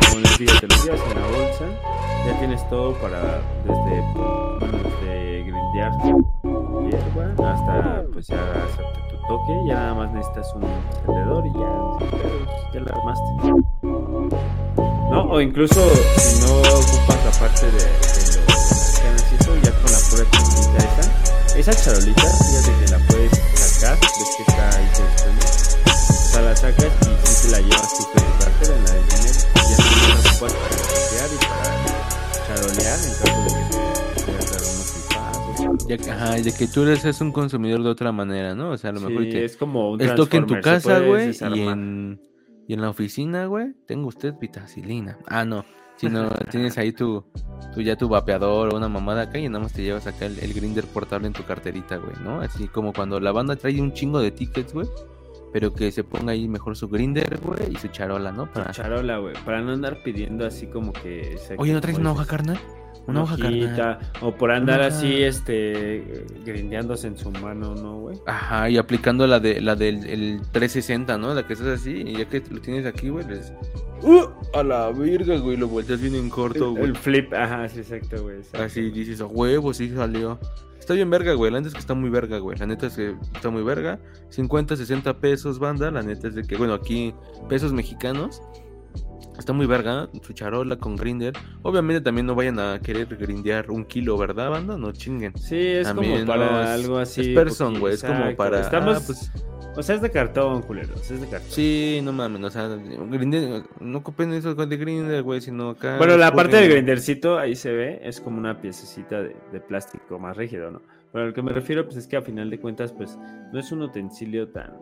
como les digo, te lo llevas en la bolsa, ya tienes todo para, desde, bueno, desde grindear hierba hasta, pues, ya hacerte toque, ya nada más necesitas un encendedor y ya, ya armaste. ¿no? O incluso si no ocupas la parte de, de de ya con la pura charolita esa, esa charolita, fíjate que la puedes sacar, ves que está ahí se desprende. O sea, la sacas y si te la llevas tu cartera, en la del dinero, y ya no la para limpiar y para charolear en caso de que Ya, que- ajá, de que tú eres es un consumidor de otra manera, ¿no? O sea, a lo mejor Sí, es como un el toque en tu casa, güey, y en, y en la oficina, güey, tengo usted vitacilina. Ah, no, sino tienes ahí tu, tu ya tu vapeador o una mamada acá y nada más te llevas acá el, el grinder portable en tu carterita, güey, ¿no? Así como cuando la banda trae un chingo de tickets, güey, pero que se ponga ahí mejor su grinder, güey, y su charola, ¿no? Para... Charola, güey, para no andar pidiendo así como que... Oye, ¿no traes una hoja, carnal? Una hoja, carnal. hojita, o por andar Una así, este, grindeándose en su mano, ¿no, güey? Ajá, y aplicando la de la del el 360, ¿no? La que estás así, y ya que lo tienes aquí, güey, les... ¡Uh! A la virga, güey, lo volteas bien en corto, El, güey. el flip, ajá, sí, exacto, güey. exacto, Así güey. dices, a huevo, sí salió. Está bien verga, güey. La neta es que está muy verga, güey. La neta es que está muy verga. 50, 60 pesos, banda. La neta es de que, bueno, aquí, pesos mexicanos. Está muy verga. Su charola con grinder. Obviamente también no vayan a querer grindear un kilo, ¿verdad, banda? No chinguen. Sí, es También, como para no, algo así. es person, güey, es como para- Estamos, ah, pues- o sea, es de cartón, culeros, es de cartón. Sí, no mames. O sea, grinder, no ocupen eso de grinder, güey, sino acá. Bueno, la parte del grindercito, ahí se ve, es como una piececita de, de plástico más rígido, ¿no? Pero a lo que me refiero, pues es que a final de cuentas, pues no es un utensilio tan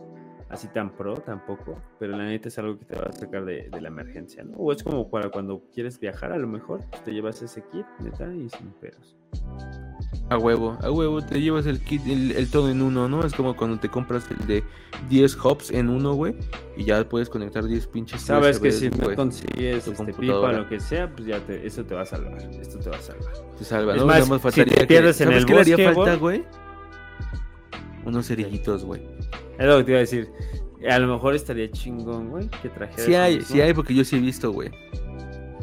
así tan pro tampoco, pero la neta es algo que te va a sacar de, de la emergencia, ¿no? O es como para cuando quieres viajar, a lo mejor pues, te llevas ese kit, neta, y sin pedos. A huevo, a huevo, te llevas el kit, el, el todo en uno, ¿no? Es como cuando te compras el de 10 hops en uno, güey, y ya puedes conectar 10 pinches Sabes que si no consigues este pipa o lo que sea, pues ya te, eso te va a salvar, esto te va a salvar. Te salva, Es ¿no? más, si te pierdes en ¿Sabes el haría falta, güey? Unos cerillitos, güey. Es lo que te iba a decir. A lo mejor estaría chingón, güey, que trajeras Sí hay, sí hay, porque yo sí he visto, güey.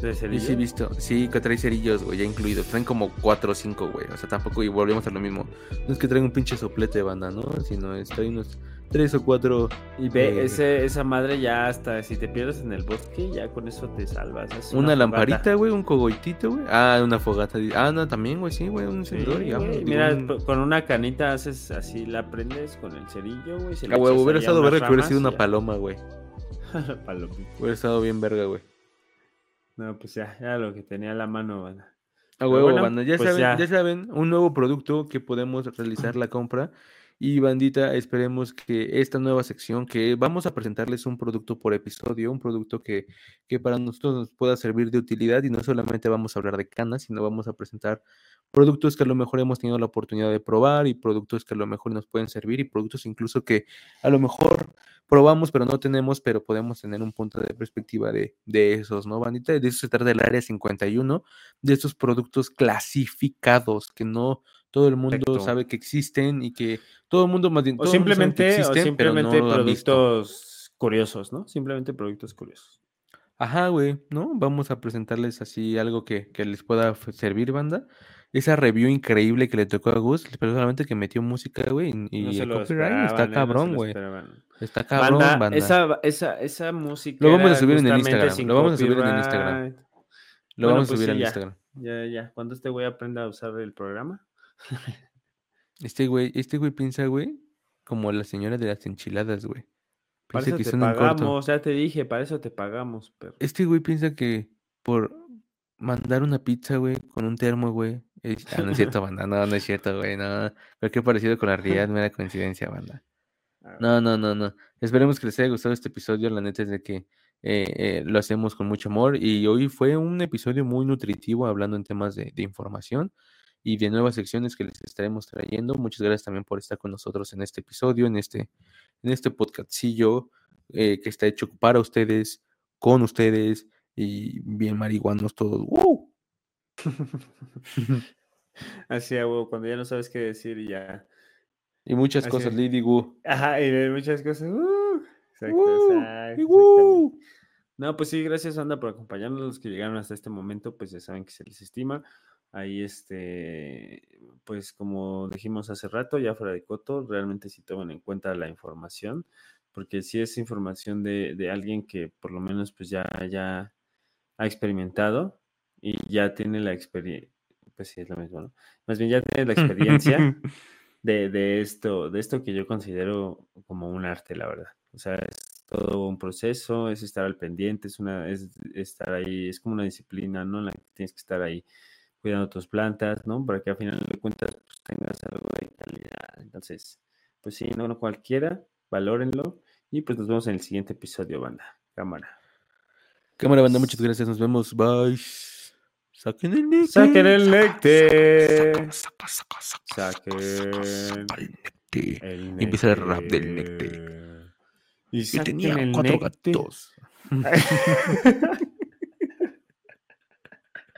¿De Yo sí he visto, sí, que trae cerillos, güey, ya incluidos. Traen como 4 o 5, güey. O sea, tampoco, y volvemos a lo mismo. No es que traigan un pinche soplete de banda, ¿no? Sino es, unos, tres o cuatro. Y ve, Eh. ese, esa madre ya hasta si te pierdes en el bosque, ya con eso te salvas. es Una, lamparita, güey, un cogoitito, güey. Ah, una fogata. Ah, no, también, güey, sí, güey, un Sí, encendedor digo, Mira, un- con una canita haces así, la prendes con el cerillo, güey. Ah, güey, hubiera estado verga que hubiera sido una ya. paloma, güey. Palomita. Hubiera estado bien verga, güey. No, pues ya, ya lo que tenía a la mano, banda. A Pero huevo, bueno, banda. Ya, pues saben, ya. ya. saben, un nuevo producto que podemos realizar la compra. Y bandita, esperemos que esta nueva sección, que vamos a presentarles un producto por episodio, un producto que, que para nosotros nos pueda servir de utilidad y no solamente vamos a hablar de canas, sino vamos a presentar productos que a lo mejor hemos tenido la oportunidad de probar y productos que a lo mejor nos pueden servir y productos incluso que a lo mejor probamos pero no tenemos, pero podemos tener un punto de perspectiva de, de esos, ¿no, bandita? De eso se trata el área 51, de estos productos clasificados que no todo el mundo Perfecto. sabe que existen y que todo el mundo más bien O simplemente, existen, no simplemente visto. productos curiosos, ¿no? Simplemente productos curiosos. Ajá, güey, ¿no? Vamos a presentarles así algo que, que les pueda servir, banda. Esa review increíble que le tocó a Gus, pero solamente que metió música, güey, y No el copyright está ¿eh? No cabrón, güey. Está cabrón, Banda, banda. Esa, esa, esa música. Lo vamos a subir en el Instagram, lo vamos a subir en el Instagram. Lo bueno, vamos a pues subir sí, en ya. Instagram. Ya, ya. Cuando este güey aprenda a usar el programa. Este güey, este güey piensa, güey, como la señora de las enchiladas, güey. Para eso que te pagamos, ya te dije, para eso te pagamos, perro. Este güey piensa que por mandar una pizza, güey, con un termo, güey. es- Ah, no es cierto, banda. No, no es cierto, güey. No. Cualquier parecido con la realidad, mera coincidencia, banda. Ah, No, no, no, no. Esperemos que les haya gustado este episodio. La neta es de que eh, eh, lo hacemos con mucho amor. Y hoy fue un episodio muy nutritivo hablando en temas de, de información y de nuevas secciones que les estaremos trayendo. Muchas gracias también por estar con nosotros en este episodio, en este, en este podcastillo eh, que está hecho para ustedes, con ustedes y bien marihuanos todos. ¡Wow! Así, huevo, cuando ya no sabes qué decir y ya. Y muchas Así cosas, es. Lady Wu. Ajá, y muchas cosas. ¡uh! exacto, exacto. No, pues sí, gracias, Anda, por acompañarnos. Los que llegaron hasta este momento, pues ya saben que se les estima. Ahí, este, pues como dijimos hace rato, ya fuera de coto, realmente sí toman en cuenta la información, porque si es información de, de alguien que por lo menos pues ya, ya ha experimentado y ya tiene la experiencia, pues sí, es lo mismo, ¿no? Más bien ya tiene la experiencia de, de esto, de esto que yo considero como un arte, la verdad. O sea, es todo un proceso, es estar al pendiente, es una, es estar ahí, es como una disciplina, ¿no? En la que tienes que estar ahí cuidando tus plantas, ¿no? Para que al final de cuentas pues, tengas algo de calidad. Entonces, pues sí, no, no cualquiera, valórenlo. Y pues nos vemos en el siguiente episodio, banda. Cámara. Cámara, banda, muchas gracias. Nos vemos. Bye. Saquen el necte. Saquen el saca, Saquen el empieza el rap del necte. necte. Y Y tenía el cuatro necte. gatos.